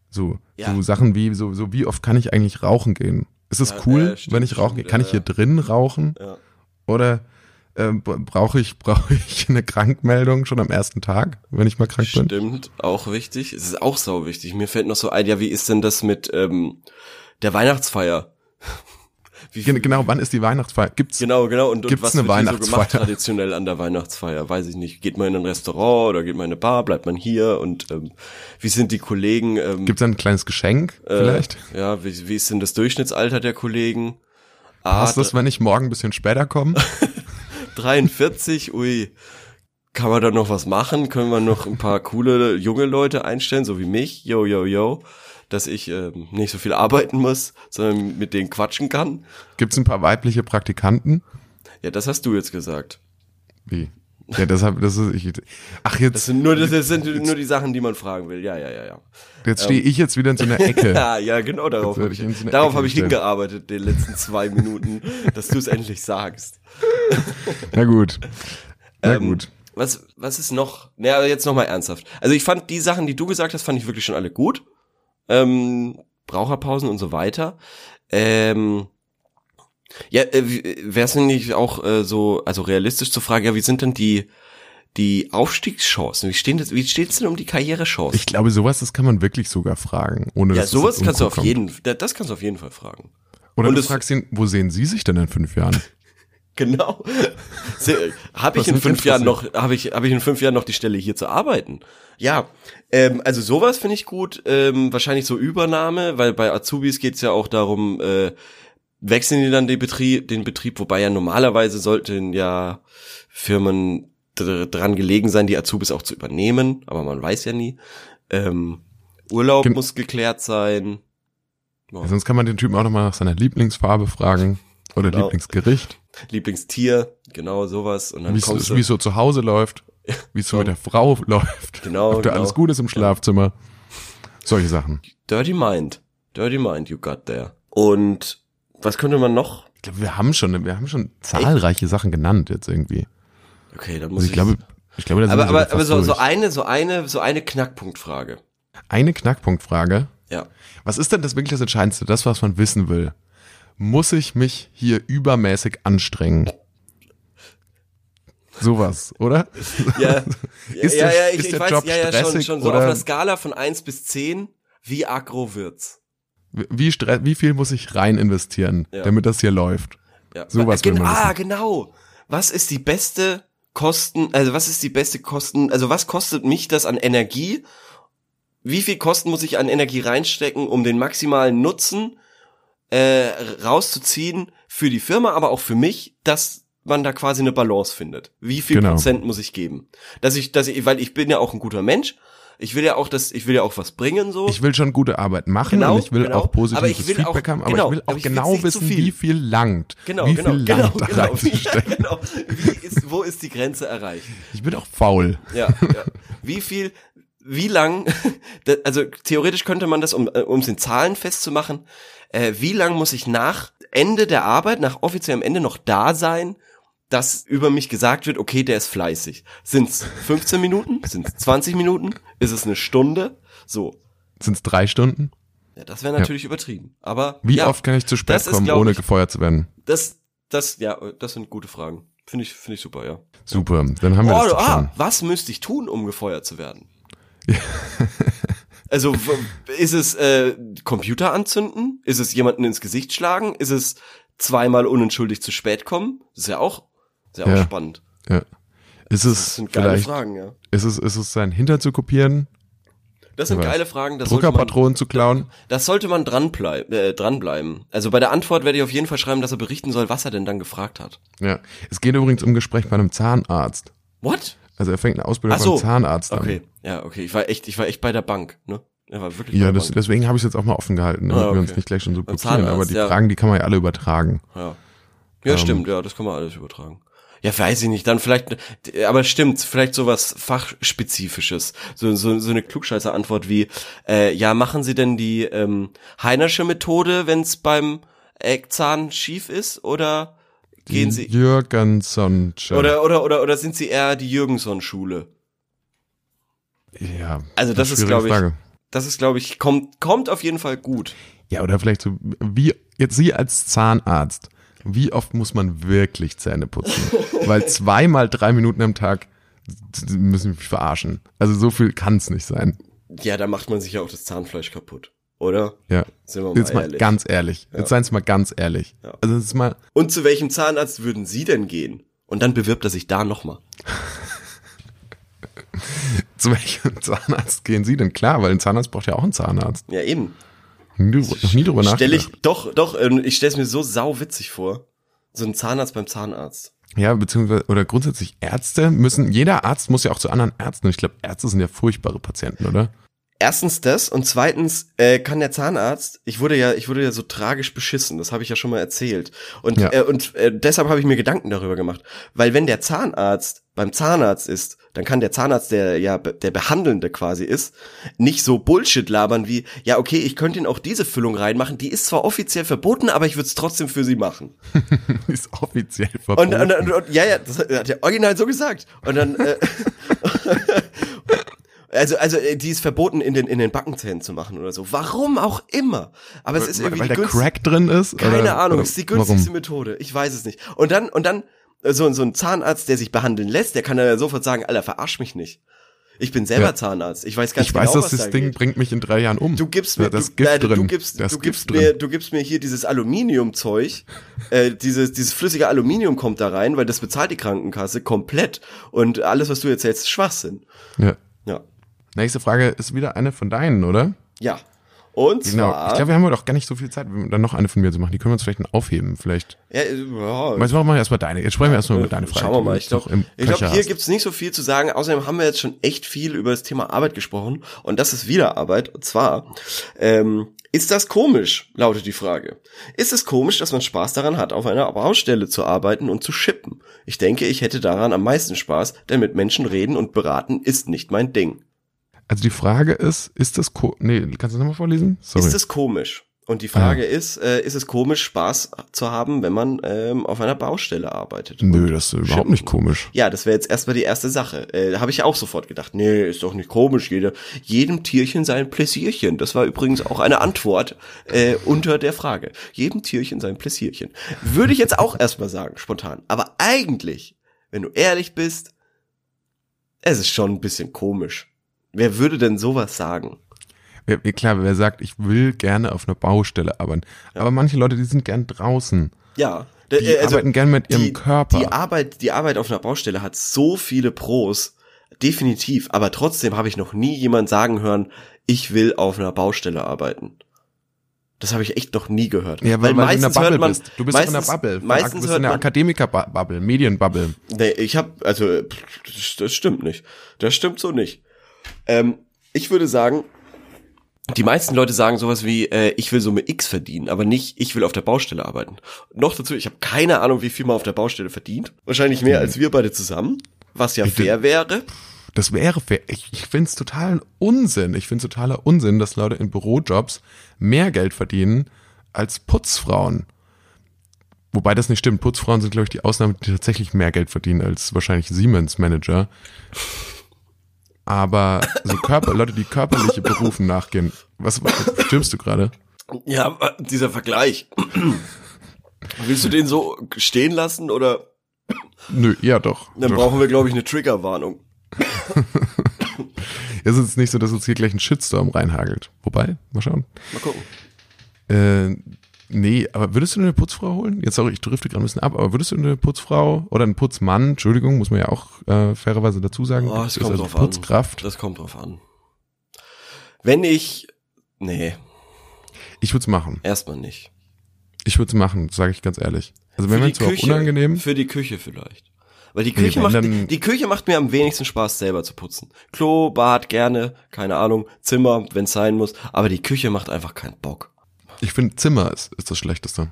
So, Ja. so Sachen wie, so, so wie oft kann ich eigentlich rauchen gehen? Ist es Ja, cool, ja, stimmt, wenn ich rauchen stimmt, gehe? Kann ich hier drin rauchen? Ja. Oder äh, brauche ich, brauche ich eine Krankmeldung schon am ersten Tag, wenn ich mal krank bin? Stimmt, auch wichtig. Es ist auch sau wichtig. Mir fällt noch so ein, ja, wie ist denn das mit ähm, der Weihnachtsfeier? Wie, Gen- Genau, wann ist die Weihnachtsfeier? Gibt's? Genau, genau. Und, und Gibt's was eine wird so Weihnachtsfeier? gemacht traditionell an der Weihnachtsfeier? Weiß ich nicht. Geht man in ein Restaurant oder geht man in eine Bar? Bleibt man hier? Und ähm, wie sind die Kollegen? Ähm, Gibt's ein kleines Geschenk äh, vielleicht? Ja, wie, wie ist denn das Durchschnittsalter der Kollegen? Passt Ah, das, wenn ich morgen ein bisschen später komme? 43, ui. Kann man da noch was machen? Können wir noch ein paar coole junge Leute einstellen, so wie mich? Yo, yo, yo. Dass ich ähm, nicht so viel arbeiten muss, sondern mit denen quatschen kann. Gibt's ein paar weibliche Praktikanten? Ja, das hast du jetzt gesagt. Wie? Ja, deshalb, das ist, ich, ach, jetzt, Das sind nur, das sind nur die Sachen, die man fragen will. Ja, ja, ja, ja. Jetzt stehe ich jetzt wieder in so einer Ecke. Ja, ja, genau darauf Jetzt habe werd ich, so darauf habe ich hingearbeitet, den letzten zwei Minuten, dass du es endlich sagst. Na gut. Na Ähm, gut. Was, was ist noch? Naja, jetzt noch mal ernsthaft. Also ich fand die Sachen, die du gesagt hast, fand ich wirklich schon alle gut. Ähm, Braucherpausen und so weiter. Ähm, ja, äh, wäre es nicht auch äh, so, also realistisch zu fragen, ja, wie sind denn die die Aufstiegschancen? Wie stehen das, wie steht's denn um die Karrierechancen? Ich glaube, sowas, das kann man wirklich sogar fragen. Ohne ja, dass sowas das kannst du auf kommt. jeden, das kannst du auf jeden Fall fragen. Oder und du fragst ihn, wo sehen Sie sich denn in fünf Jahren? Genau. Habe ich in fünf Jahren noch, habe ich, habe ich in fünf Jahren noch die Stelle hier zu arbeiten? Ja, ähm, also sowas finde ich gut. Ähm, wahrscheinlich so Übernahme, weil bei Azubis geht's ja auch darum, äh, wechseln die dann den Betrieb, den Betrieb, wobei ja normalerweise sollten ja Firmen dr dran gelegen sein, die Azubis auch zu übernehmen, aber man weiß ja nie. Ähm, Urlaub Gen- muss geklärt sein. Ja. Sonst kann man den Typen auch nochmal nach seiner Lieblingsfarbe fragen. Oder Genau. Lieblingsgericht. Lieblingstier, genau sowas. Und dann Wie kommst es du, wie es so zu Hause läuft. Wie es so mit der Frau läuft. Genau, Ob da genau. alles gut ist im Schlafzimmer. Solche Sachen. Dirty Mind. Dirty Mind you got there. Und was könnte man noch? Ich glaube, wir haben schon, wir haben schon zahlreiche Sachen genannt jetzt irgendwie. Okay, dann muss Also ich glaube, ich glaube, da sind aber, aber, aber so, so eine, so eine, so eine Knackpunktfrage. Eine Knackpunktfrage. Ja. Was ist denn das wirklich das Entscheidendste, das, was man wissen will? Muss ich mich hier übermäßig anstrengen? Sowas, oder? Ja, Ist ja, der- ja, ich, ist ich der weiß, Job ja, ja, schon, schon so oder- auf einer Skala von eins bis zehn wie aggro wird's? Wie, wie viel muss ich rein investieren, Ja. damit das hier läuft? Ja. Sowas will Gen- man Ah, wissen. genau. Was ist die beste Kosten, also was ist die beste Kosten, also was kostet mich das an Energie? Wie viel Kosten muss ich an Energie reinstecken, um den maximalen Nutzen äh, rauszuziehen für die Firma, aber auch für mich, dass man da quasi eine Balance findet. Wie viel Genau. Prozent muss ich geben? Dass ich, dass ich, weil ich bin ja auch ein guter Mensch. Ich will ja auch das, ich will ja auch was bringen so. Ich will schon gute Arbeit machen Genau, und ich will genau. auch positives will auch- Feedback haben, aber genau, ich will auch ich genau wissen, viel. wie viel langt. genau, wie genau, viel genau, langt da genau, wie, reinzustecken. genau. Wie ist, wo ist die Grenze erreicht? Ich bin auch faul. Ja, ja. Wie viel, wie lang, da- also theoretisch könnte man das, um äh, um es in Zahlen festzumachen, äh, wie lang muss ich nach Ende der Arbeit, nach offiziellem Ende noch da sein, dass über mich gesagt wird, okay, der ist fleißig. Sind's 15 Minuten? Sind's 20 Minuten? Ist es eine Stunde? So. Sind es drei Stunden? Ja, das wäre natürlich übertrieben. Aber Wie ja, oft kann ich zu spät ist, kommen, glaub ohne ich- gefeuert zu werden? das, das, ja, das sind gute Fragen. Finde ich, finde ich super, ja. Super, dann haben wir Oh, das ah, schon. was müsste ich tun, um gefeuert zu werden? Also w- ist es äh, Computer anzünden? Ist es jemanden ins Gesicht schlagen? Ist es zweimal unentschuldigt zu spät kommen? Das ist ja auch, ist ja auch spannend. Ja. Ist Das es sind geile Fragen, ja. ist es, ist es sein Hinter zu kopieren, Das sind geile Fragen. Das sollte, man, Druckerpatronen zu klauen? das sollte man dranblei äh, dranbleiben. Also bei der Antwort werde ich auf jeden Fall schreiben, dass er berichten soll, was er denn dann gefragt hat. Ja. Es geht übrigens um Gespräch bei einem Zahnarzt. What? Also er fängt eine Ausbildung so. beim Zahnarzt an. Okay, ja, okay. Ich war echt, ich war echt bei der Bank, ne? Er war wirklich Ja, das, deswegen habe ich es jetzt auch mal offen gehalten, damit Ah, wir uns okay. nicht gleich schon so blockieren. Aber die ja. Fragen, die kann man ja alle übertragen. Ja. Ja, Ähm. stimmt, ja, das kann man alles übertragen. Ja, weiß ich nicht, dann vielleicht, aber stimmt, vielleicht sowas fachspezifisches. So, so, so eine klugscheißer Antwort wie, äh, ja, machen Sie denn die ähm, Heinersche Methode, wenn es beim Eckzahn schief ist, oder gehen Sie, Jürgenson. oder, oder, oder, oder sind Sie eher die Jürgenson-Schule? ja. Also das ist, glaube ich, Frage. Das ist, glaube ich, kommt, kommt auf jeden Fall gut. Ja, oder vielleicht so, wie, jetzt Sie als Zahnarzt, wie oft muss man wirklich Zähne putzen? Weil zweimal drei Minuten am Tag müssen mich verarschen. Also so viel kann es nicht sein. Ja, da macht man sich ja auch das Zahnfleisch kaputt, oder? Ja. Sind wir mal Jetzt mal ehrlich. ganz ehrlich. Jetzt seien Sie mal ganz ehrlich. Ja. Also das ist mal, Und zu welchem Zahnarzt würden Sie denn gehen? Und dann bewirbt er sich da nochmal. zu welchem Zahnarzt gehen Sie denn? Klar, weil ein Zahnarzt braucht ja auch einen Zahnarzt. Ja, eben. Nie, noch nie drüber Stell nachgedacht. ich, doch, doch, ähm, ich stelle es mir so sau witzig vor. So ein Zahnarzt beim Zahnarzt. Ja, beziehungsweise, oder grundsätzlich Ärzte müssen, jeder Arzt muss ja auch zu anderen Ärzten. Und ich glaube, Ärzte sind ja furchtbare Patienten, oder? Erstens das und zweitens äh, kann der Zahnarzt, ich wurde ja, ich wurde ja so tragisch beschissen, das habe ich ja schon mal erzählt. Und, Ja. äh, und äh, deshalb habe ich mir Gedanken darüber gemacht. Weil wenn der Zahnarzt beim Zahnarzt ist, dann kann der Zahnarzt, der ja der Behandelnde quasi ist, nicht so Bullshit labern wie, ja, okay, ich könnte Ihnen auch diese Füllung reinmachen, die ist zwar offiziell verboten, aber ich würde es trotzdem für Sie machen. Ist offiziell Und, verboten. und, und, und ja, ja, das hat der Original so gesagt. Und dann, äh, also, also, äh, die ist verboten in den, in den Backenzähnen zu machen oder so. Warum auch immer. Aber es ist irgendwie weil der Crack drin ist? Keine oder, Ahnung, oder ist die günstigste warum? Methode. Ich weiß es nicht. Und dann, und dann, so, so ein Zahnarzt, der sich behandeln lässt, der kann dann ja sofort sagen, Alter, verarsch mich nicht. Ich bin selber Ja. Zahnarzt. Ich weiß ganz Ich genau, weiß, dass was das da Ding geht. bringt mich in drei Jahren um. Du gibst mir, das du, äh, du du gibst mir, du gibst mir hier dieses Aluminiumzeug, äh, dieses, dieses flüssige Aluminium kommt da rein, weil das bezahlt die Krankenkasse komplett und alles, was du erzählst, ist Schwachsinn. Ja. Ja. Nächste Frage ist wieder eine von deinen, oder? Ja. Und Genau. zwar, Ich glaube, wir haben doch gar nicht so viel Zeit, dann noch eine von mir zu machen. Die können wir uns vielleicht aufheben. Vielleicht. ja, äh, ja, Jetzt machen wir erstmal deine. Jetzt sprechen wir erstmal über deine Frage. Schauen wir mal. du Ich glaube, glaub, hier gibt's nicht so viel zu sagen. Außerdem haben wir jetzt schon echt viel über das Thema Arbeit gesprochen. Und das ist wieder Arbeit. Und zwar, ähm, ist das komisch, lautet die Frage. Ist es komisch, dass man Spaß daran hat, auf einer Baustelle zu arbeiten und zu shippen? Ich denke, ich hätte daran am meisten Spaß, denn mit Menschen reden und beraten ist nicht mein Ding. Also die Frage ist, ist das ko Nee, kannst du das nochmal vorlesen? Sorry. Ist es komisch? Und die Frage ist, äh, ist es komisch, Spaß zu haben, wenn man ähm, auf einer Baustelle arbeitet? Nö, das ist überhaupt Schippen. nicht komisch. Ja, das wäre jetzt erstmal die erste Sache. Äh, Habe ich ja auch sofort gedacht. Nee, ist doch nicht komisch. Jeder, jedem Tierchen sein Pläsierchen. Das war übrigens auch eine Antwort äh, unter der Frage. Jedem Tierchen sein Pläsierchen. Würde ich jetzt auch erstmal sagen, spontan. Aber eigentlich, wenn du ehrlich bist, es ist schon ein bisschen komisch. Wer würde denn sowas sagen? Wer- klar, wer sagt, ich will gerne auf einer Baustelle arbeiten. Aber manche Leute, die sind gern draußen. Ja. Die äh, arbeiten gern mit ihrem die, Körper. Die Arbeit, die Arbeit auf einer Baustelle hat so viele Pros, definitiv. Aber trotzdem habe ich noch nie jemand sagen hören, ich will auf einer Baustelle arbeiten. Das habe ich echt noch nie gehört. Ja, weil, weil du in der Bubble bist. Du bist doch in der meistens- Bubble. Meistens du bist in der man, Akademiker-Bubble, Medienbubble. nee, ich habe, also das stimmt nicht. Das stimmt so nicht. Ähm, ich würde sagen, die meisten Leute sagen sowas wie, äh, ich will Summe X verdienen, aber nicht, ich will auf der Baustelle arbeiten. Noch dazu, ich habe keine Ahnung, wie viel man auf der Baustelle verdient. Wahrscheinlich mehr als wir beide zusammen, was ja Bitte. fair wäre. Das wäre fair. Ich, ich finde es totalen Unsinn. Ich finde es totaler Unsinn, dass Leute in Bürojobs mehr Geld verdienen als Putzfrauen. Wobei das nicht stimmt. Putzfrauen sind, glaube ich, die Ausnahme, die tatsächlich mehr Geld verdienen als wahrscheinlich Siemens-Manager. Aber so Körper, Leute, die körperliche Berufen nachgehen. Was, was stimmst du gerade? Ja, aber dieser Vergleich. Willst du den so stehen lassen oder Nö, ja doch. dann doch. brauchen wir, glaube ich, eine Triggerwarnung. Es ist nicht so, dass uns hier gleich ein Shitstorm reinhagelt. Wobei, mal schauen. Mal gucken. Äh, nee, aber würdest du eine Putzfrau holen? Jetzt sorry, ich drifte gerade ein bisschen ab, aber würdest du eine Putzfrau oder einen Putzmann, Entschuldigung, muss man ja auch äh, fairerweise dazu sagen, Oh, es ist kommt also drauf Putzkraft. an. Das kommt drauf an. Wenn ich, nee, Ich würde es machen. erstmal nicht. Ich würde es machen, sage ich ganz ehrlich. Also wenn die zwar auch Küche- unangenehm, Für die Küche vielleicht. Weil die Nee, Küche wenn macht, dann- die Küche macht mir am wenigsten Spaß, selber zu putzen. Klo, Bad, gerne, keine Ahnung, Zimmer, wenn's sein muss. Aber die Küche macht einfach keinen Bock. Ich finde Zimmer ist, ist das Schlechteste.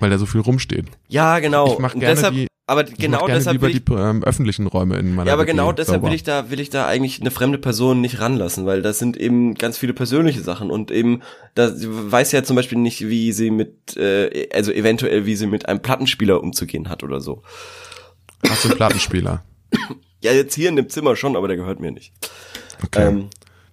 Weil da so viel rumsteht. Ja, genau. Ich mach Und gerne deshalb, die- aber genau deshalb lieber will ich, die ähm, öffentlichen Räume in meiner ja, aber WG genau deshalb sauber. will ich da, will ich da eigentlich eine fremde Person nicht ranlassen, weil das sind eben ganz viele persönliche Sachen und eben, da sie weiß ja zum Beispiel nicht, wie sie mit, äh, also eventuell, wie sie mit einem Plattenspieler umzugehen hat oder so. Hast du einen Plattenspieler? Ja, jetzt hier in dem Zimmer schon, aber der gehört mir nicht. Okay. Ähm,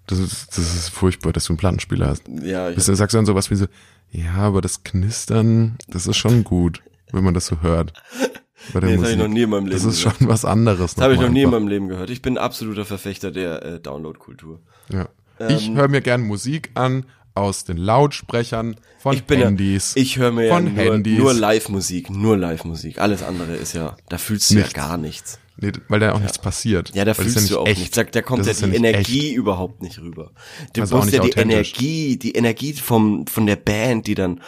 das, ist, das ist furchtbar, dass du einen Plattenspieler hast. ja, ich Bist du, sagst du dann sowas wie so, ja, aber das Knistern, das ist schon gut, wenn man das so hört. Bei Nee, das habe ich noch nie in meinem Leben Das ist gehört. schon was anderes. Das habe ich noch nie in einfach. meinem Leben gehört. Ich bin absoluter Verfechter der äh, Download-Kultur. Ja. Ich Ähm, höre mir gern Musik an aus den Lautsprechern von Ich Handys. ja, ich höre mir ja von nur, Handys. nur Live-Musik, nur Live-Musik. Alles andere ist ja, da fühlst du Nichts. ja gar nichts. Nee, weil da auch nichts passiert. Ja, da weil fühlst ja du auch nicht echt. nichts. Da, da kommt Das ja die Energie echt. überhaupt nicht rüber. Du Also nicht ja die. Energie, die Energie vom, von der Band, die dann,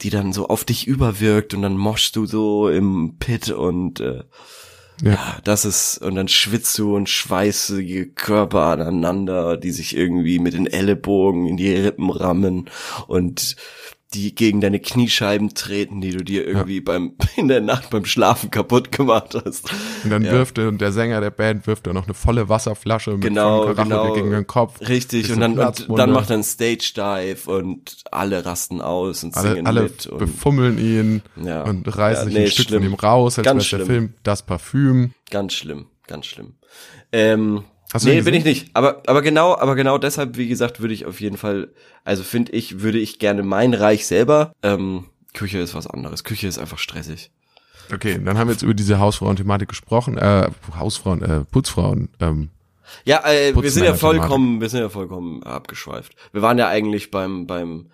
die dann so auf dich überwirkt und dann moschst du so im Pit und äh, Ja. das ist, und dann schwitzt du und schweißt die Körper aneinander, die sich irgendwie mit den Ellenbogen in die Rippen rammen und die gegen deine Kniescheiben treten, die du dir irgendwie beim, in der Nacht beim Schlafen kaputt gemacht hast. Und dann Ja. wirft der, der Sänger der Band wirft da noch eine volle Wasserflasche mit Genau, genau. gegen den Kopf. Richtig, und dann, und dann macht er einen Stage Dive und alle rasten aus und alle, singen alle mit. Und, befummeln ihn Ja. und reißen Ja, sich nee, ein Stück schlimm. von ihm raus, als wäre der. Film Das Parfüm. ganz schlimm, ganz schlimm. Ähm, Hast nee, bin ich nicht. Aber, aber genau, aber genau deshalb, wie gesagt, würde ich auf jeden Fall, also finde ich, würde ich gerne mein Reich selber, ähm, Küche ist was anderes. Küche ist einfach stressig. Okay, dann haben wir jetzt über diese Hausfrauen-Thematik gesprochen, äh, Hausfrauen, äh, Putzfrauen, ähm, Ja, äh, wir sind ja vollkommen, wir sind ja vollkommen abgeschweift. Wir waren ja eigentlich beim beim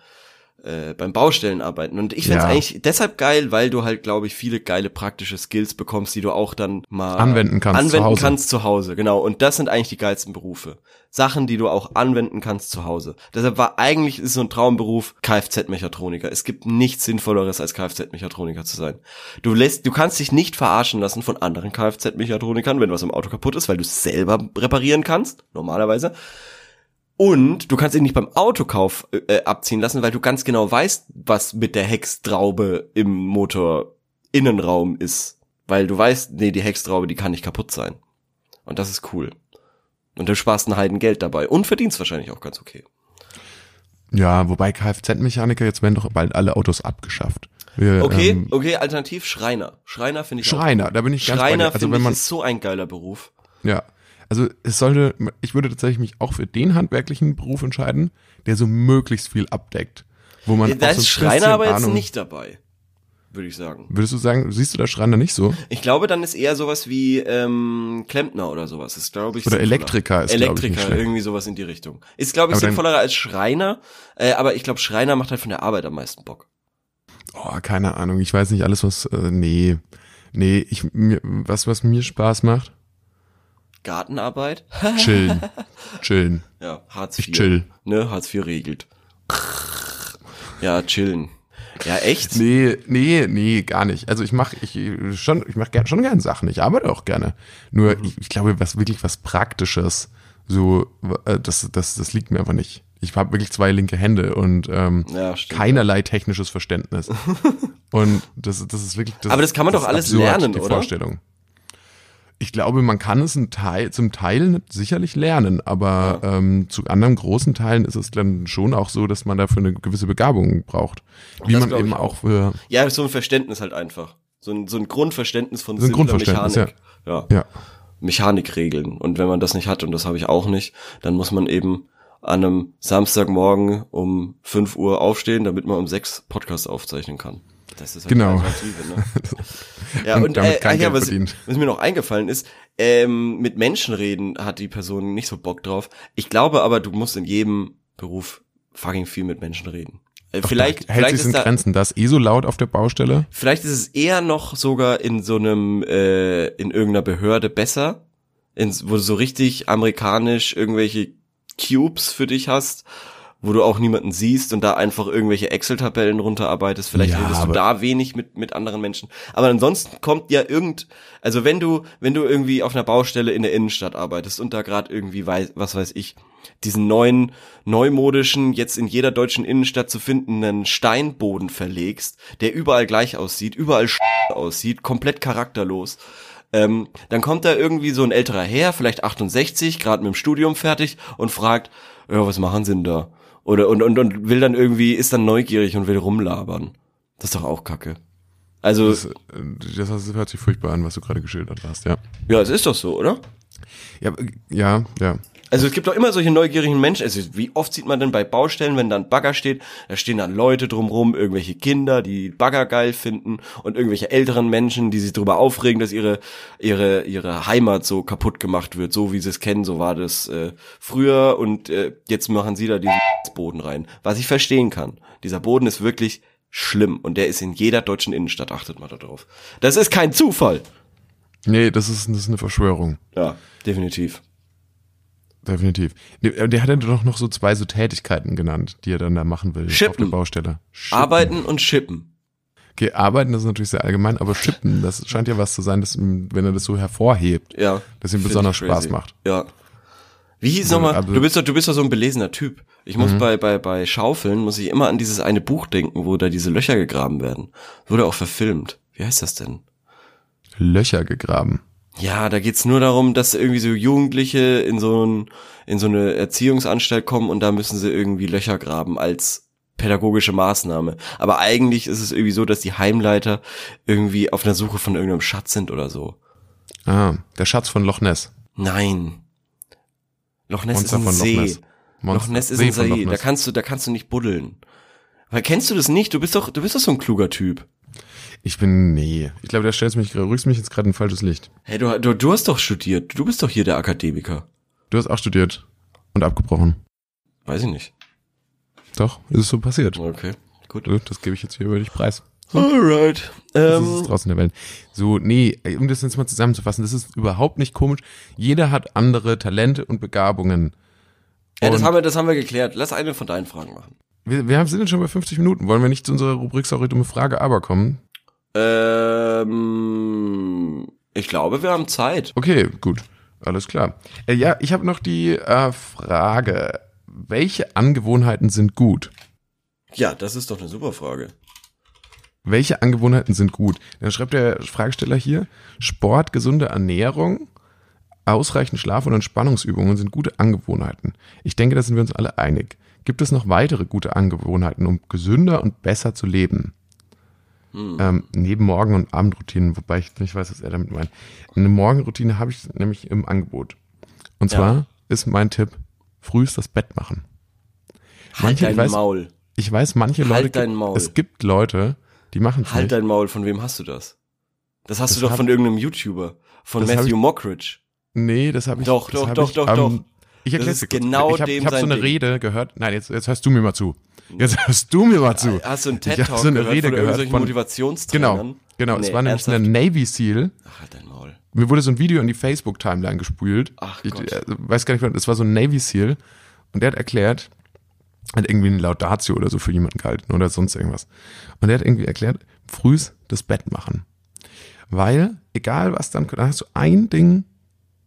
äh, beim Baustellenarbeiten und ich find's Ja. eigentlich deshalb geil, weil du halt, glaube ich, viele geile praktische Skills bekommst, die du auch dann mal Anwenden kannst zu anwenden Hause. kannst zu Hause. Genau. Und das sind eigentlich die geilsten Berufe. Sachen, die du auch anwenden kannst zu Hause. Deshalb war eigentlich ist so ein Traumberuf Kfz-Mechatroniker. Es gibt nichts Sinnvolleres als Kfz-Mechatroniker zu sein. Du lässt, du kannst dich nicht verarschen lassen von anderen Kfz-Mechatronikern, wenn was im Auto kaputt ist, weil du es selber reparieren kannst, normalerweise. Und du kannst dich nicht beim Autokauf äh, abziehen lassen, weil du ganz genau weißt, was mit der Hextraube im Motor Innenraum ist. Weil du weißt, nee, die Hextraube, die kann nicht kaputt sein. Und das ist cool. Und du sparst ein Heiden Geld dabei und verdienst wahrscheinlich auch ganz okay. ja, wobei Kfz-Mechaniker, jetzt werden doch bald alle Autos abgeschafft. Wir, Okay, ähm, okay, alternativ Schreiner. Schreiner finde ich Schreiner, auch. da bin ich ganz bei Schreiner dir. Also finde wenn ich man, ist so ein geiler Beruf. ja, also es sollte, ich würde tatsächlich mich auch für den handwerklichen Beruf entscheiden, der so möglichst viel abdeckt. Wo man Da auch so ist ein Schreiner aber jetzt Ahnung, nicht dabei, würde ich sagen. Würdest du sagen, siehst du da Schreiner nicht so? Ich glaube, dann ist eher sowas wie ähm, Klempner oder sowas. Ist glaube ich Oder sinnvoller. Elektriker ist, ich, Elektriker, schlecht. irgendwie sowas in die Richtung. Ist glaube ich Aber sinnvoller als Schreiner, äh, aber ich glaube Schreiner macht halt von der Arbeit am meisten Bock. Oh, keine Ahnung, ich weiß nicht alles, was, äh, nee, nee, ich, mir, was, was mir Spaß macht? Gartenarbeit? Chillen, chillen, ja, Hartz ich IV. chill. Ne, Hartz IV regelt. Ja, chillen. Ja, echt? Nee, nee, nee, gar nicht. Also ich mache ich schon, ich mache gern, schon gern Sachen. Ich arbeite auch gerne. Nur Mhm. ich, ich glaube, was wirklich was Praktisches, so äh, das, das, das liegt mir einfach nicht. Ich habe wirklich zwei linke Hände und ähm, Ja, stimmt. keinerlei technisches Verständnis. und das, das ist wirklich. Das, Aber das kann man doch alles absurd, lernen, die oder? Vorstellung. Ich glaube, man kann es ein Teil, zum Teil sicherlich lernen, aber ähm, zu anderen großen Teilen ist es dann schon auch so, dass man dafür eine gewisse Begabung braucht. Wie Das man eben auch. auch für Ja, so ein Verständnis halt einfach. So ein, so ein Grundverständnis von So ein Grundverständnis, Mechanik. Ja. Ja. Mechanikregeln. Und wenn man das nicht hat, und das habe ich auch nicht, dann muss man eben an einem Samstagmorgen um 5 Uhr aufstehen, damit man um 6 Podcast aufzeichnen kann. Das ist halt Genau. die Alternative, ne? ja, Und und, damit äh, kein ja, was, was mir noch eingefallen ist, ähm, mit Menschen reden hat die Person nicht so Bock drauf. Ich glaube aber, du musst in jedem Beruf fucking viel mit Menschen reden. Äh, vielleicht, Hält vielleicht sich in da, Grenzen. Das eh so laut auf der Baustelle? vielleicht ist es eher noch sogar in so einem, äh, in irgendeiner Behörde besser, in, wo du so richtig amerikanisch irgendwelche Cubes für dich hast, wo du auch niemanden siehst und da einfach irgendwelche Excel-Tabellen runterarbeitest. Vielleicht Ja, redest du da wenig mit, mit anderen Menschen. Aber ansonsten kommt ja irgend, also wenn du, wenn du irgendwie auf einer Baustelle in der Innenstadt arbeitest und da gerade irgendwie weiß, was weiß ich, diesen neuen, neumodischen, jetzt in jeder deutschen Innenstadt zu findenden Steinboden verlegst, der überall gleich aussieht, überall aussieht, komplett charakterlos. Ähm, dann kommt da irgendwie so ein älterer Herr, vielleicht 68, gerade mit dem Studium fertig und fragt, ja, was machen sie denn da? Oder und, und, und will dann irgendwie, ist dann neugierig und will rumlabern. Das ist doch auch Kacke. Also, Das, äh, das, das hört sich furchtbar an, was du gerade geschildert hast, ja. ja, es ist doch so, oder? Ja, äh, ja, ja. Also es gibt doch immer solche neugierigen Menschen. Also wie oft sieht man denn bei Baustellen, wenn da ein Bagger steht, da stehen dann Leute drumrum, irgendwelche Kinder, die Bagger geil finden und irgendwelche älteren Menschen, die sich darüber aufregen, dass ihre ihre ihre Heimat so kaputt gemacht wird, so wie sie es kennen. So war das äh, früher und äh, jetzt machen sie da diesen Boden rein. Was ich verstehen kann. Dieser Boden ist wirklich schlimm und der ist in jeder deutschen Innenstadt. Achtet mal darauf. Das ist kein Zufall. Nee, das ist, das ist eine Verschwörung. Ja, definitiv. Definitiv. Der hat ja doch noch so zwei so Tätigkeiten genannt, die er dann da machen will auf Shippen. der Baustelle. Shippen. Arbeiten und schippen. Okay, arbeiten das ist natürlich sehr allgemein, aber shippen, das scheint ja was zu sein, dass, wenn er das so hervorhebt, Ja. dass ihm besonders Spaß macht. Ja. Wie hieß nochmal? also- Du bist doch, du bist doch so ein belesener Typ. Ich Mhm. muss bei, bei, bei Schaufeln, muss ich immer an dieses eine Buch denken, wo da diese Löcher gegraben werden. Wurde auch verfilmt. Wie heißt das denn? Löcher gegraben. Ja, da geht's nur darum, dass irgendwie so Jugendliche in so, ein, in so eine Erziehungsanstalt kommen und da müssen sie irgendwie Löcher graben als pädagogische Maßnahme. Aber eigentlich ist es irgendwie so, dass die Heimleiter irgendwie auf einer Suche von irgendeinem Schatz sind oder so. Ah, der Schatz von Loch Ness. Nein. Loch Ness Monster ist ein von Loch See. Ness. Loch Ness ist See ein See. Da kannst du, da kannst du nicht buddeln. Weil kennst du das nicht? Du bist doch, du bist doch so ein kluger Typ. Ich bin, nee. Ich glaube, der stellt mich, rückst mich jetzt gerade in ein falsches Licht. Hey, du, du, du hast doch studiert. Du bist doch hier der Akademiker. Du hast auch studiert und abgebrochen. Weiß ich nicht. Doch, ist so passiert. Okay, gut. Das gebe ich jetzt hier über dich preis. Alright. Das ist Ähm, draußen der Welt. So, nee, um das jetzt mal zusammenzufassen, das ist überhaupt nicht komisch. Jeder hat andere Talente und Begabungen. ja, das und- haben wir, das haben wir geklärt. Lass eine von deinen Fragen machen. Wir, wir haben- sind jetzt schon bei 50 Minuten. Wollen wir nicht zu unserer Rubrik Sorry, dumme Frage, aber kommen? Ähm, ich glaube, wir haben Zeit. Okay, gut. Alles klar. Äh, ja, ich habe noch die äh, Frage. Welche Angewohnheiten sind gut? Ja, das ist doch eine super Frage. Welche Angewohnheiten sind gut? Dann schreibt der Fragesteller hier, Sport, gesunde Ernährung, ausreichend Schlaf und Entspannungsübungen sind gute Angewohnheiten. Ich denke, da sind wir uns alle einig. Gibt es noch weitere gute Angewohnheiten, um gesünder und besser zu leben? Ähm, neben Morgen- und Abendroutinen, wobei ich nicht weiß, was er damit meint. Eine Morgenroutine habe ich nämlich im Angebot. Und Ja. zwar ist mein Tipp, frühst das Bett machen. Halt Manche- dein ich weiß- Maul. Ich weiß, manche Halt Leute, dein Maul. es gibt Leute, die machen es Halt nicht. dein Maul. Von wem hast du das? Das hast Das du doch hab- von irgendeinem YouTuber. Von Matthew ich- Mockridge. Nee, das habe ich Doch, doch, doch, ich, doch, ähm, doch. Ich erklär's ist dir kurz. genau ich habe hab so eine Ding. Rede gehört. Nein, jetzt, jetzt hörst du mir mal zu. Jetzt hörst du mir mal zu. Hast du einen Ich hab TED-Talk so eine gehört Rede von gehört von- Motivationstrainern? Genau, genau. es Nee, war nämlich ernsthaft? eine Navy Seal. Ach, halt dein Maul. Mir wurde so ein Video in die Facebook-Timeline gespült. Ach ich Gott. äh, weiß gar nicht, es war so ein Navy Seal. Und der hat erklärt, hat irgendwie eine Laudatio oder so für jemanden gehalten oder sonst irgendwas. Und der hat irgendwie erklärt, frühs das Bett machen. Weil, egal was dann, dann hast du ein Ding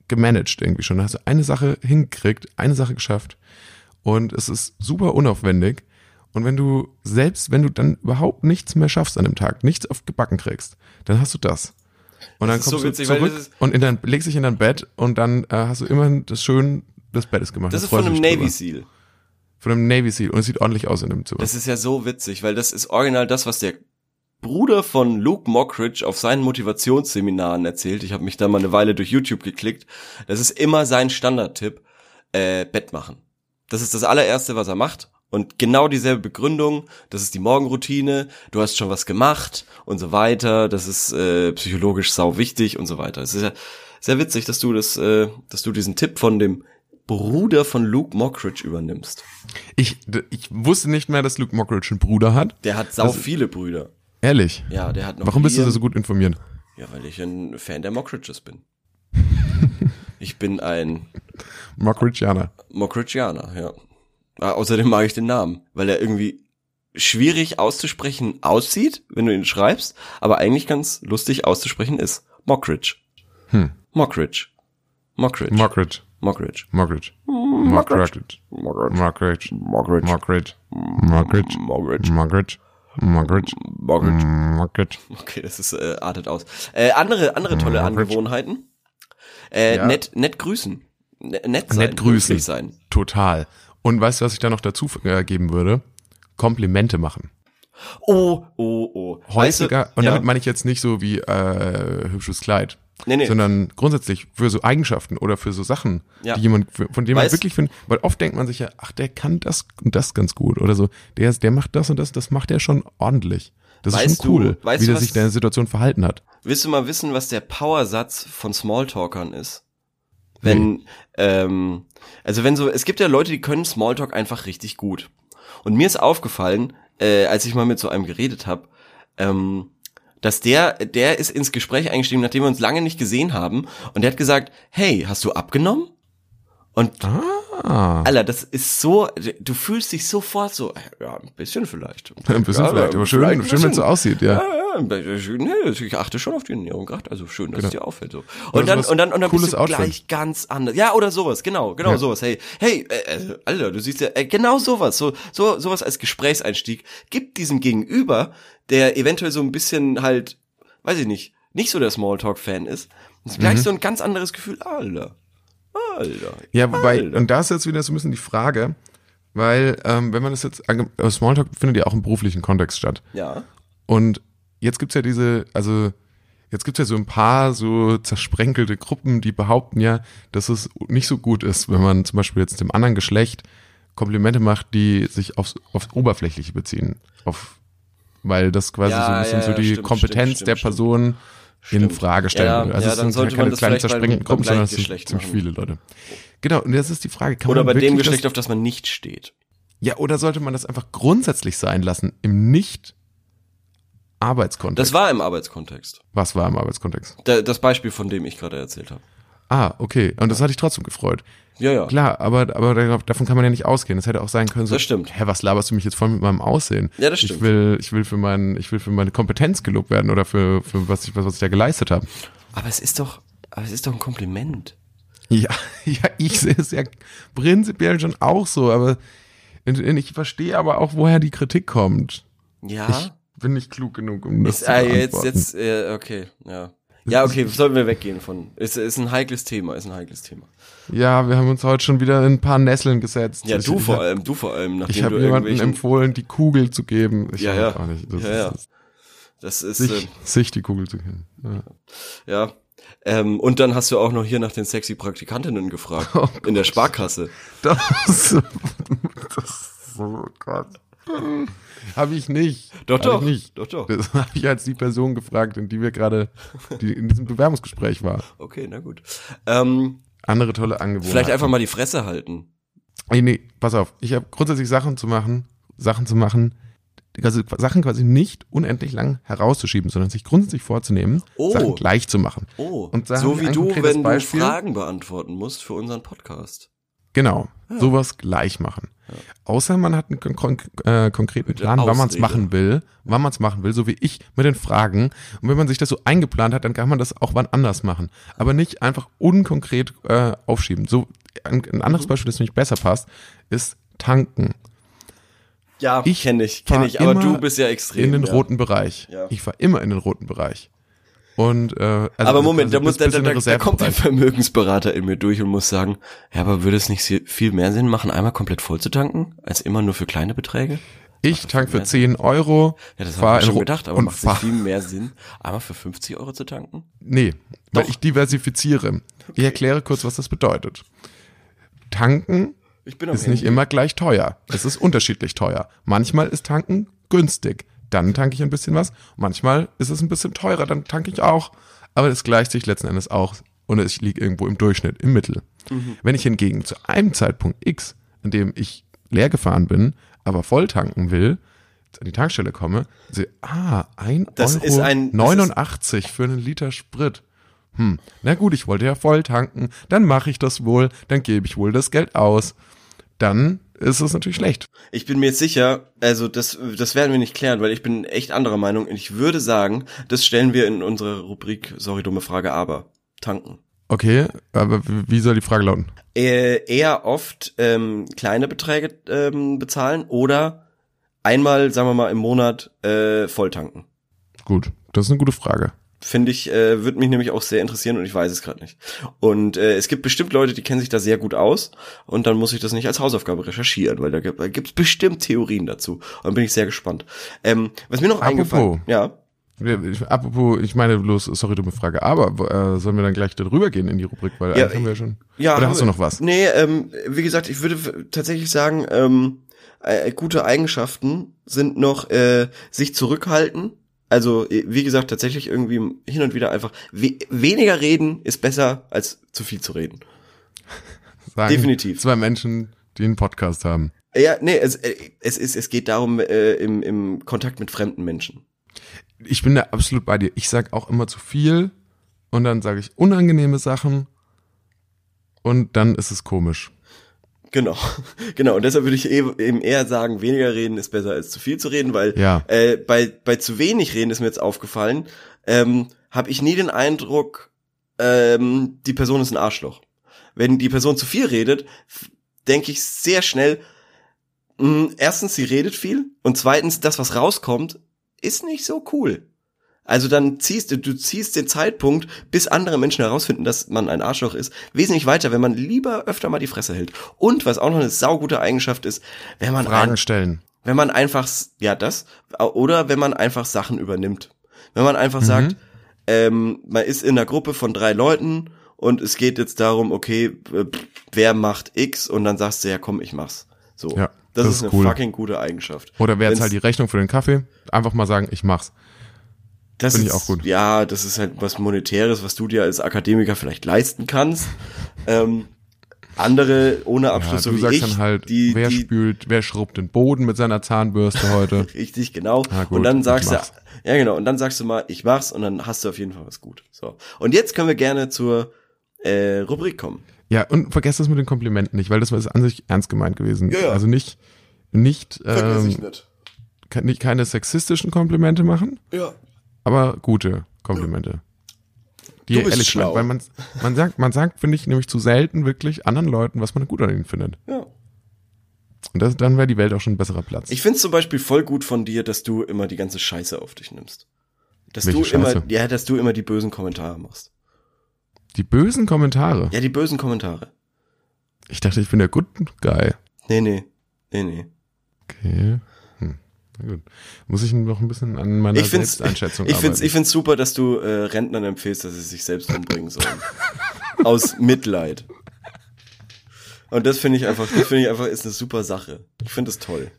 gemanagt irgendwie schon. Dann hast du eine Sache hingekriegt, eine Sache geschafft. Und es ist super unaufwendig. Und wenn du, selbst wenn du dann überhaupt nichts mehr schaffst an dem Tag, nichts auf gebacken kriegst, dann hast du das. Und dann ist so kommst witzig, du zurück das und in dein, legst dich in dein Bett und dann äh, hast du immerhin das schön des Bettes gemacht. Das Da ist von einem Navy drüber. Seal. Von einem Navy Seal. Und es sieht ordentlich aus in dem Zimmer. Das ist ja so witzig, weil das ist original das, was der Bruder von Luke Mockridge auf seinen Motivationsseminaren erzählt. Ich habe mich da mal eine Weile durch YouTube geklickt. Das ist immer sein Standardtipp, äh, Bett machen. Das ist das allererste, was er macht. Und genau dieselbe Begründung, das ist die Morgenroutine, du hast schon was gemacht und so weiter, das ist äh, psychologisch sau wichtig und so weiter. Es ist ja sehr witzig, dass du das, äh, dass du diesen Tipp von dem Bruder von Luke Mockridge übernimmst. Ich, ich wusste nicht mehr, dass Luke Mockridge einen Bruder hat. Der hat sau viele Brüder. Ehrlich? Ja, der hat noch. Warum bist du so gut informiert? Ja, weil ich ein Fan der Mockridges bin. ich bin ein Mockridgeaner. Mockridgeaner, ja. Ah, außerdem mag ich den Namen, weil er irgendwie schwierig auszusprechen aussieht, wenn du ihn schreibst, aber eigentlich ganz lustig auszusprechen ist. Mockridge. Hm. Mockridge. Mockridge. Mockridge. Mockridge. Mockridge. Mockridge. Mockridge. Mockridge. Mockridge. Mockridge. Mockridge. Mockridge. Mockridge. Mockridge. Mockridge. Mockridge. Okay, das ist äh, artet aus. Äh, andere andere tolle Mockridge. Angewohnheiten. Äh, Ja. nett nett grüßen. Ne- Nett sein. Nett grüßen. sein. Total. Und weißt du, was ich da noch dazu äh, geben würde? Komplimente machen. Oh, oh, oh. Weißt du- Häufiger, und ja. damit meine ich jetzt nicht so wie äh, hübsches Kleid, Nee, nee. sondern grundsätzlich für so Eigenschaften oder für so Sachen, Ja. die jemand, von denen man wirklich findet, weil oft denkt man sich ja, ach, der kann das und das ganz gut oder so, der, der macht das und das, das macht er schon ordentlich. Das ist Weißt schon cool, du- wie du, der sich der Situation verhalten hat. Willst du mal wissen, was der Powersatz von Smalltalkern ist? Wenn, ähm, also wenn so, es gibt ja Leute, die können Smalltalk einfach richtig gut. Und mir ist aufgefallen, äh, als ich mal mit so einem geredet habe, ähm, dass der, der ist ins Gespräch eingestiegen, nachdem wir uns lange nicht gesehen haben, und der hat gesagt, hey, hast du abgenommen? Und Ah, Alter, das ist so, du fühlst dich sofort so, ja, ein bisschen vielleicht. ein bisschen ja, vielleicht, aber schön, vielleicht schön wenn es so aussieht, ja. Ja, ja, nee, ich achte schon auf die Ernährung gerade, also schön, dass Genau. es dir auffällt so. Oder Und dann und dann und dann bist du Outfit. gleich ganz anders. Ja, oder sowas, genau, genau Ja. sowas. Hey, hey, äh, äh, Alter, du siehst ja äh, genau sowas, so so sowas als Gesprächseinstieg gibt diesem Gegenüber, der eventuell so ein bisschen halt, weiß ich nicht, nicht so der Smalltalk Fan ist, ist Mhm. gleich so ein ganz anderes Gefühl, Alter. Alter. Ja, wobei, Alter. und da ist jetzt wieder so ein bisschen die Frage, weil, ähm, wenn man das jetzt, äh, Smalltalk findet ja auch im beruflichen Kontext statt. Ja. Und jetzt gibt's ja diese, also jetzt gibt's ja so ein paar so zersprenkelte Gruppen, die behaupten ja, dass es nicht so gut ist, wenn man zum Beispiel jetzt dem anderen Geschlecht Komplimente macht, die sich aufs, aufs Oberflächliche beziehen. Auf, weil das quasi Ja, so ein bisschen ja, so die stimmt, Kompetenz stimmt, der stimmt, in. Frage stellen Ja, würde. Also ja, es dann sind sollte keine man das kleinen beim Gruppen, sondern es sind ziemlich machen. viele Leute. Genau, und jetzt ist die Frage, kann Oder man bei dem wirklich das- Geschlecht, auf das man nicht steht. ja, oder sollte man das einfach grundsätzlich sein lassen im nicht Arbeitskontext? Das war im Arbeitskontext. Was war im Arbeitskontext? Da, das Beispiel, von dem ich gerade erzählt habe. Ah, okay. Und das hat dich trotzdem gefreut. Ja, ja. Klar, aber, aber da- davon kann man ja nicht ausgehen. Das hätte auch sein können, so, Das stimmt. hä, was laberst du mich jetzt voll mit meinem Aussehen? Ja, das Ich stimmt. will, ich will für mein, ich will für meine Kompetenz gelobt werden oder für, für was ich, was, was ich da geleistet habe. Aber es ist doch, aber es ist doch ein Kompliment. Ja, ja, ich sehe es ja prinzipiell schon auch so, aber ich verstehe aber auch, woher die Kritik kommt. Ja. Ich bin nicht klug genug, um das ist, zu ah, jetzt, jetzt, äh, okay, ja. Ja, okay, sollen wir weggehen von. Ist, ist ein heikles Thema, ist ein heikles Thema. Ja, wir haben uns heute schon wieder in ein paar Nesseln gesetzt. Ja, du ich vor allem, du vor allem, nachdem Ich habe jemandem empfohlen, die Kugel zu geben. Ich Ja, ja. auch nicht. Das Ja, ist, ja. das- das ist, sich, äh, sich die Kugel zu geben. Ja. ja. Ähm, und dann hast du auch noch hier nach den sexy Praktikantinnen gefragt. Oh in der Sparkasse. Das, das, oh Gott. Habe ich nicht. Doch, Hab doch. Ich nicht. Doch, doch. Das habe ich als die Person gefragt, in die wir gerade, die in diesem Bewerbungsgespräch war. Okay, na gut. Ähm, Andere tolle Angebote. vielleicht einfach mal die Fresse halten. Nee, nee, pass auf. Ich habe grundsätzlich Sachen zu machen, Sachen zu machen, also Sachen quasi nicht unendlich lang herauszuschieben, sondern sich grundsätzlich vorzunehmen, Oh. Sachen gleich zu machen. Oh, so wie du, wenn Beispiel. du Fragen beantworten musst für unseren Podcast. Genau, sowas gleich machen. Außer man hat einen kon äh, konkreten Plan, wann man es machen will, wann man es machen will, so wie ich mit den Fragen. Und wenn man sich das so eingeplant hat, dann kann man das auch wann anders machen. Aber nicht einfach unkonkret äh, aufschieben. So ein, ein Mhm. anderes Beispiel, das nämlich besser passt, ist tanken. Ja, Ich kenne ich, kenne ich, aber du bist ja extrem. in den ja. roten Bereich. Ja. Ich fahre immer in den roten Bereich. Und äh, also aber Moment, also da, muss, da, da, da, kommt ein. Vermögensberater in mir durch und muss sagen, ja, aber würde es nicht viel mehr Sinn machen, einmal komplett voll zu tanken, als immer nur für kleine Beträge? Ich tank für mehr 10 Euro, Ja, das habe ich schon gedacht, aber macht es viel mehr Sinn, einmal für 50 Euro zu tanken? Nee, weil Doch. ich diversifiziere. Ich erkläre kurz, was das bedeutet. Tanken ist nicht Handy. immer gleich teuer. Es ist unterschiedlich teuer. Manchmal ist tanken günstig. Dann tanke ich ein bisschen was. Manchmal ist es ein bisschen teurer, dann tanke ich auch. Aber es gleicht sich letzten Endes auch und ich liege irgendwo im Durchschnitt, im Mittel. Mhm. Wenn ich hingegen zu einem Zeitpunkt X, an dem ich leer gefahren bin, aber voll tanken will, an die Tankstelle komme, sehe, ah, ein Das Euro ist ein- das 89 für einen Liter Sprit. Hm, na gut, ich wollte ja voll tanken, dann mache ich das wohl, dann gebe ich wohl das Geld aus. Dann ist es natürlich schlecht. Ich bin mir jetzt sicher, also das, das werden wir nicht klären, weil ich bin echt anderer Meinung. Und ich würde sagen, das stellen wir in unsere Rubrik, sorry, dumme Frage, aber tanken. Okay, aber wie soll die Frage lauten? Äh, eher oft ähm, kleine Beträge ähm, bezahlen oder einmal, sagen wir mal, im Monat äh, voll tanken. Gut, das ist eine gute Frage. Finde ich, äh, würde mich nämlich auch sehr interessieren und ich weiß es gerade nicht. Und äh, es gibt bestimmt Leute, die kennen sich da sehr gut aus und dann muss ich das nicht als Hausaufgabe recherchieren, weil da gibt es bestimmt Theorien dazu. Und dann bin ich sehr gespannt. Ähm, was mir noch Apropos. eingefallen, ja, ich- Apropos, ich meine bloß, sorry, dumme Frage, aber äh, sollen wir dann gleich darüber gehen in die Rubrik, weil Ja, eigentlich haben wir ja schon. Ja, Oder hast du noch was? Nee, ähm, wie gesagt, ich würde tatsächlich sagen, ähm, äh, gute Eigenschaften sind noch äh, sich zurückhalten. Also, wie gesagt, tatsächlich irgendwie hin und wieder einfach we weniger reden ist besser als zu viel zu reden. Sagen definitiv. Zwei Menschen, die einen Podcast haben. Ja, nee, es, äh, es ist, es geht darum, äh, im, im Kontakt mit fremden Menschen. Ich bin da absolut bei dir. Ich sag auch immer zu viel und dann sage ich unangenehme Sachen und dann ist es komisch. Genau, genau. Und deshalb würde ich eben eben eher sagen, weniger reden ist besser als zu viel zu reden, weil Ja. äh, bei, bei zu wenig reden ist mir jetzt aufgefallen, ähm, habe ich nie den Eindruck, ähm, die Person ist ein Arschloch. Wenn die Person zu viel redet, denke ich sehr schnell, mh, erstens, sie redet viel und zweitens, das, was rauskommt, ist nicht so cool. Also dann ziehst du, du ziehst den Zeitpunkt, bis andere Menschen herausfinden, dass man ein Arschloch ist, wesentlich weiter, wenn man lieber öfter mal die Fresse hält. Und was auch noch eine saugute Eigenschaft ist, wenn man Fragen ein, stellen. wenn man einfach, ja das, oder wenn man einfach Sachen übernimmt. Wenn man einfach sagt, ähm, man ist in einer Gruppe von drei Leuten und es geht jetzt darum, okay, äh, wer macht X und dann sagst du, ja komm, ich mach's. So. Ja, das, das ist ist eine cool. fucking gute Eigenschaft. Oder wer zahlt die Rechnung für den Kaffee? Einfach mal sagen, ich mach's. Das Finde ich auch gut. Ja, das ist halt was Monetäres, was du dir als Akademiker vielleicht leisten kannst. ähm, andere ohne Ja, Abschluss, du so wie sagst ich, dann halt, die, wer die, spült, wer schrubbt den Boden mit seiner Zahnbürste heute. Richtig, genau. Gut, und dann ich sagst du, ja genau, und dann sagst du mal, ich mach's und dann hast du auf jeden Fall was gut. So. Und jetzt können wir gerne zur äh, Rubrik kommen. Ja, und vergesst das mit den Komplimenten nicht, weil das ist an sich ernst gemeint gewesen. Ja, ja. Also nicht, nicht, ähm, nicht. ke- nicht keine sexistischen Komplimente machen, Ja. Aber gute Komplimente. Die Du bist ehrlich schlau. schlau. weil man, man sagt, man sagt, finde ich, nämlich zu selten wirklich anderen Leuten, was man gut an ihnen findet. Ja. Und das, dann wäre die Welt auch schon ein besserer Platz. Ich find's zum Beispiel voll gut von dir, dass du immer die ganze Scheiße auf dich nimmst. Dass Welche du immer, Scheiße? ja, dass du immer die bösen Kommentare machst. die bösen Kommentare. Ja, die bösen Kommentare. Ich dachte, ich bin der Good Guy. Nee, nee. Nee, nee. Okay. Na gut. Muss ich noch ein bisschen an meiner Ich find's, Selbsteinschätzung ich find's, arbeiten. ich find's super, dass du äh, Rentnern empfehlst, dass sie sich selbst umbringen sollen. Aus Mitleid. Und das finde ich einfach, das finde ich einfach ist eine super Sache. Ich finde es toll.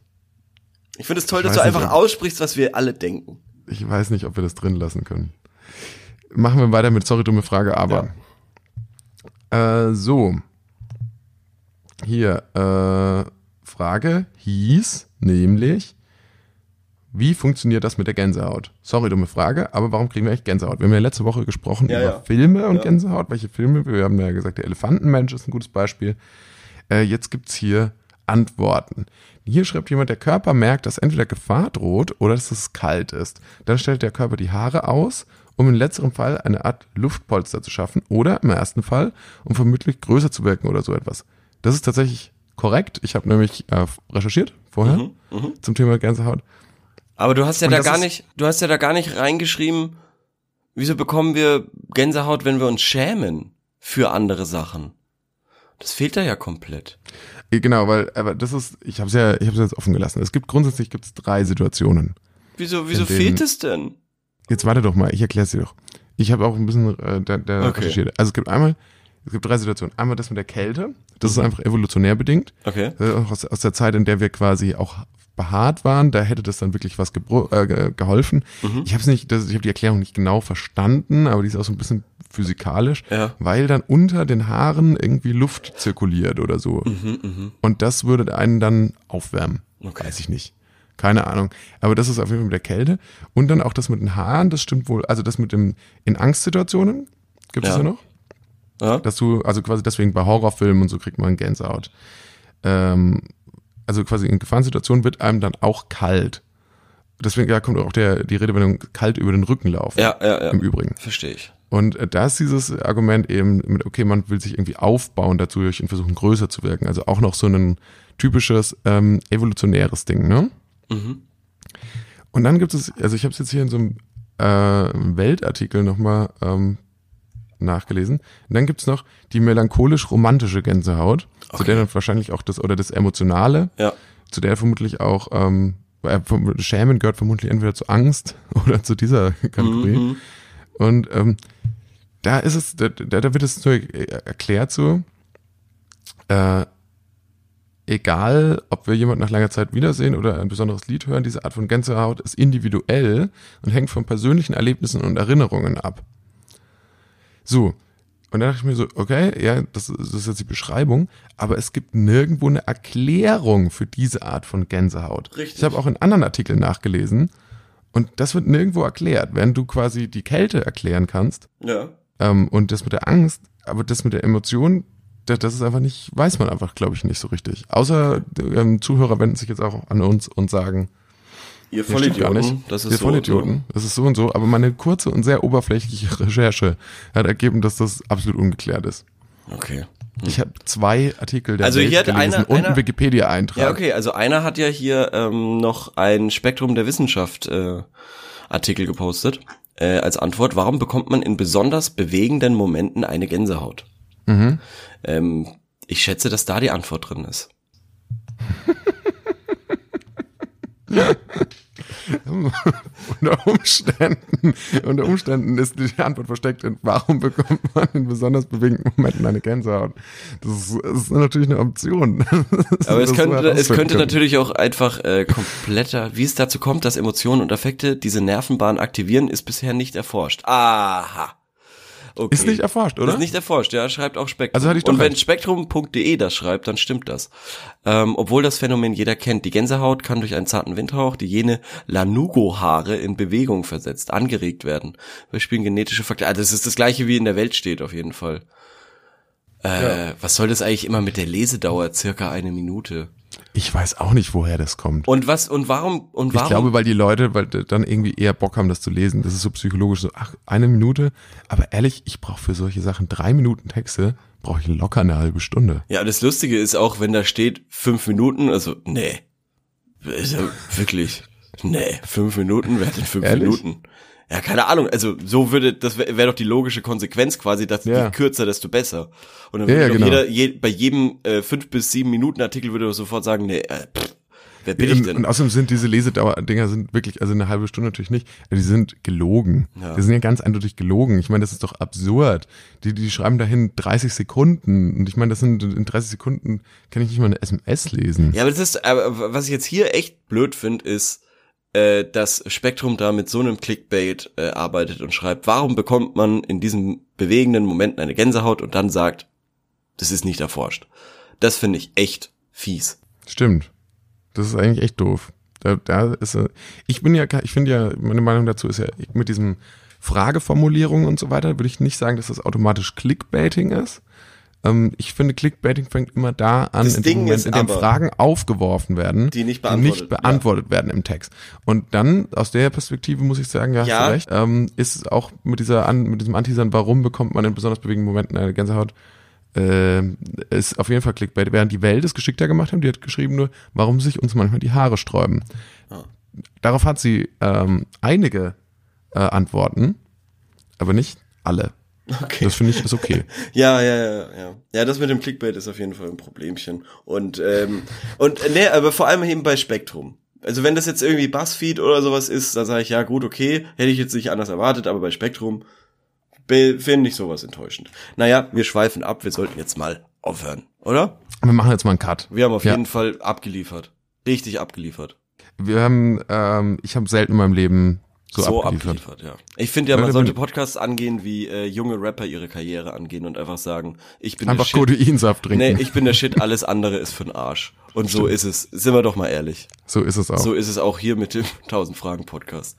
Ich finde es toll, Ich dass du nicht, einfach aussprichst, was wir alle denken. ich weiß nicht, ob wir das drin lassen können. Machen wir weiter mit, sorry, dumme Frage, aber. Äh, so. Hier, äh, Frage hieß nämlich, wie funktioniert das mit der Gänsehaut? Sorry, dumme Frage, aber warum kriegen wir echt Gänsehaut? Wir haben ja letzte Woche gesprochen Ja, über ja. Filme und Ja. Gänsehaut. Welche Filme? Wir haben ja gesagt, der Elefantenmensch ist ein gutes Beispiel. Äh, jetzt gibt's hier Antworten. Hier schreibt jemand, der Körper merkt, dass entweder Gefahr droht oder dass es kalt ist. Dann stellt der Körper die Haare aus, um in letzterem Fall eine Art Luftpolster zu schaffen oder im ersten Fall, um vermutlich größer zu wirken oder so etwas. Das ist tatsächlich korrekt. Ich habe nämlich äh, recherchiert vorher Mhm, mhm. zum Thema Gänsehaut. Aber du hast ja Und da gar nicht, du hast ja da gar nicht reingeschrieben, wieso bekommen wir Gänsehaut, wenn wir uns schämen für andere Sachen? Das fehlt da ja komplett. Äh, Genau, weil aber das ist, ich habe es ja, ich habe jetzt offen gelassen. Es gibt grundsätzlich gibt's drei Situationen. Wieso, wieso denen- fehlt es denn? Jetzt warte doch mal, ich erkläre dir doch. Ich habe auch ein bisschen äh, der, der Okay. recherchiert. Also es gibt einmal, es gibt drei Situationen. Einmal das mit der Kälte, Das ist einfach evolutionär bedingt. Okay. Äh, Aus, aus der Zeit, in der wir quasi auch behaart waren, da hätte das dann wirklich was äh, ge- geholfen. Mhm. Ich habe es nicht, das, ich habe die Erklärung nicht genau verstanden, aber die ist auch so ein bisschen physikalisch, Ja. weil dann unter den Haaren irgendwie Luft zirkuliert oder so. Mhm, Und das würde einen dann aufwärmen. Okay. Weiß ich nicht. Keine Ahnung. Aber das ist auf jeden Fall mit der Kälte. Und dann auch das mit den Haaren, das stimmt wohl. Also das mit dem, in Angstsituationen gibt es Ja. ja noch. Ja. Dass du, also quasi deswegen bei Horrorfilmen und so kriegt man Gänsehaut. Ähm, also quasi in Gefahrensituationen wird einem dann auch kalt. Deswegen ja, kommt auch der, die Redewendung kalt über den Rücken laufen. Ja, ja, ja. Im Übrigen. Verstehe ich. Und äh, da ist dieses Argument eben mit, okay, man will sich irgendwie aufbauen dazu durch und versuchen größer zu wirken. Also auch noch so ein typisches ähm, evolutionäres Ding, ne? Mhm. Und dann gibt es, also ich habe es jetzt hier in so einem äh, Weltartikel nochmal ähm, nachgelesen. Und dann gibt's noch die melancholisch-romantische Gänsehaut, zu der dann wahrscheinlich auch das, oder das Emotionale, Ja. zu der vermutlich auch, ähm, äh, Schämen gehört vermutlich entweder zu Angst oder zu dieser Kategorie. Mhm. Und ähm, da ist es, da, da wird es so äh, erklärt so, äh, egal, ob wir jemanden nach langer Zeit wiedersehen oder ein besonderes Lied hören, diese Art von Gänsehaut ist individuell und hängt von persönlichen Erlebnissen und Erinnerungen ab. So. Und dann dachte ich mir so, okay, ja, das, das ist jetzt die Beschreibung, aber es gibt nirgendwo eine Erklärung für diese Art von Gänsehaut. Richtig. Ich habe auch in anderen Artikeln nachgelesen und das wird nirgendwo erklärt, während du quasi die Kälte erklären kannst Ja. ähm, und das mit der Angst, aber das mit der Emotion, das, das ist einfach nicht, weiß man einfach, glaube ich, nicht so richtig. Außer ähm, Zuhörer wenden sich jetzt auch an uns und sagen, Ihr gar Vollidioten, nicht. das ist Wir so. Vollidioten, das ist so und so, aber meine kurze und sehr oberflächliche Recherche hat ergeben, dass das absolut ungeklärt ist. So. Okay. Ich habe zwei Artikel der Also Welt hier hat gelesen einer- und einer- einen Wikipedia-Eintrag. Ja, okay, also einer hat ja hier ähm, noch ein Spektrum der Wissenschaft äh, Artikel gepostet äh, als Antwort. Warum bekommt man in besonders bewegenden Momenten eine Gänsehaut? Mhm. Ähm, ich schätze, dass da die Antwort drin ist. unter Umständen, unter Umständen ist die Antwort versteckt in, warum bekommt man in besonders bewegenden Momenten eine Gänsehaut? Das ist, das ist natürlich eine Option. Aber es könnte, es könnte natürlich auch einfach äh, kompletter, wie es dazu kommt, dass Emotionen und Affekte diese Nervenbahn aktivieren, ist bisher nicht erforscht. Aha. Okay. Ist nicht erforscht, oder? Ist nicht erforscht, ja, schreibt auch Spektrum. Also hatte ich doch Und wenn spektrum.de das schreibt, dann stimmt das. Ähm, obwohl das Phänomen jeder kennt. Die Gänsehaut kann durch einen zarten Windhauch, die jene Lanugo-Haare in Bewegung versetzt, angeregt werden. Wir spielen genetische Faktoren. Also das ist das gleiche, wie in der Welt steht, auf jeden Fall. Äh, Was soll das eigentlich immer mit der Lesedauer? Circa eine Minute. Ich weiß auch nicht, woher das kommt. Und was, und warum, und warum? Ich glaube, weil die Leute, weil dann irgendwie eher Bock haben, das zu lesen. Das ist so psychologisch so, ach, eine Minute. Aber ehrlich, ich brauche für solche Sachen drei Minuten Texte, brauche ich locker eine halbe Stunde. Ja, das Lustige ist auch, wenn da steht fünf Minuten, also nee, also, wirklich, nee, fünf Minuten, wer hat denn fünf Ehrlich? Minuten? Ja, keine Ahnung, also so würde, das wäre wär doch die logische Konsequenz quasi, dass Ja. je kürzer, desto besser. Und dann Ja, würde ja, genau. jeder, je, bei jedem äh, fünf bis sieben Minuten Artikel würde sofort sagen, nee, äh, pff, wer bin ich Und, denn? und außerdem sind diese Lesedauer-Dinger sind wirklich, also eine halbe Stunde natürlich nicht, die sind gelogen. Ja. Die sind ja ganz eindeutig gelogen. Ich meine, das ist doch absurd. Die, die schreiben dahin 30 Sekunden. Und ich meine, das sind in 30 Sekunden kann ich nicht mal eine SMS lesen. Ja, aber das ist, aber was ich jetzt hier echt blöd finde, ist, äh, dass Spektrum da mit so einem Clickbait äh, arbeitet und schreibt, warum bekommt man in diesen bewegenden Momenten eine Gänsehaut und dann sagt, das ist nicht erforscht. Das finde ich echt fies. Stimmt. Das ist eigentlich echt doof. Da, da ist, äh, ich bin ja, ich finde ja, meine Meinung dazu ist ja, mit diesen Frageformulierungen und so weiter, würde ich nicht sagen, dass das automatisch Clickbaiting ist. Ähm, ich finde, Clickbaiting fängt immer da an, Das in dem Moment, in dem Fragen aufgeworfen werden, Die nicht die beantwortet, nicht beantwortet werden im Text. Und dann, aus der Perspektive muss ich sagen, ja, hast Ja. du recht, ähm, ist es auch mit dieser, an, mit diesem Anteasern, warum bekommt man in besonders bewegenden Momenten eine Gänsehaut, äh, ist auf jeden Fall Clickbait. Während die Welt es geschickter gemacht haben, die hat geschrieben nur, warum sich uns manchmal die Haare sträuben. Ah. Darauf hat sie ähm, einige äh, Antworten, aber nicht alle. Okay. Das finde ich ist okay. Ja, ja, ja, ja. Ja, das mit dem Clickbait ist auf jeden Fall ein Problemchen. Und, ähm, und, äh, nee, aber vor allem eben bei Spektrum. Also wenn das jetzt irgendwie Buzzfeed oder sowas ist, dann sage ich, ja gut, okay, hätte ich jetzt nicht anders erwartet, aber bei Spektrum finde ich sowas enttäuschend. Naja, wir schweifen ab, wir sollten jetzt mal aufhören, oder? Wir machen jetzt mal einen Cut. Wir haben auf Ja. jeden Fall abgeliefert. Richtig abgeliefert. Wir haben, ähm, ich habe selten in meinem Leben so, So, abgeliefert. abgeliefert. ja. Ich finde ja, man sollte Podcasts angehen, wie äh, junge Rapper ihre Karriere angehen und einfach sagen, ich bin Einfach der Shit. Kodeinsaft trinken. Nee, ich bin der Shit, alles andere ist für'n Arsch. Und so ist es. Sind wir doch mal ehrlich. so ist es auch. So ist es auch hier mit dem 1000 Fragen Podcast.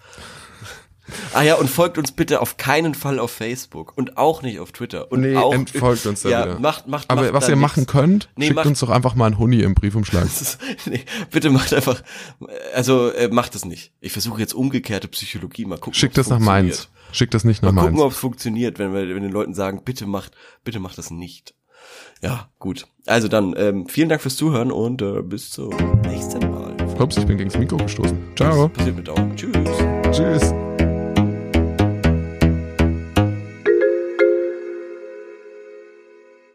Ah ja, und folgt uns bitte auf keinen Fall auf Facebook und auch nicht auf Twitter. Und nee, auch, entfolgt uns da ja, wieder. Macht, macht, Aber macht was ihr nix. machen könnt, Nee, schickt macht- uns doch einfach mal einen Huni im Briefumschlag. Das ist- nee, bitte macht einfach, also äh, macht es nicht. Ich versuche jetzt umgekehrte Psychologie, mal gucken. Schickt das nach Mainz. Schickt das nicht nach Mal gucken, Mainz. ob es funktioniert, wenn wir wenn den Leuten sagen, bitte macht, bitte macht das nicht. Ja, gut. Also dann, ähm, vielen Dank fürs Zuhören und äh, bis zum nächsten Mal. Ups, ich bin gegens Mikro gestoßen. Ciao. Passiert mit. Tschüss. Tschüss.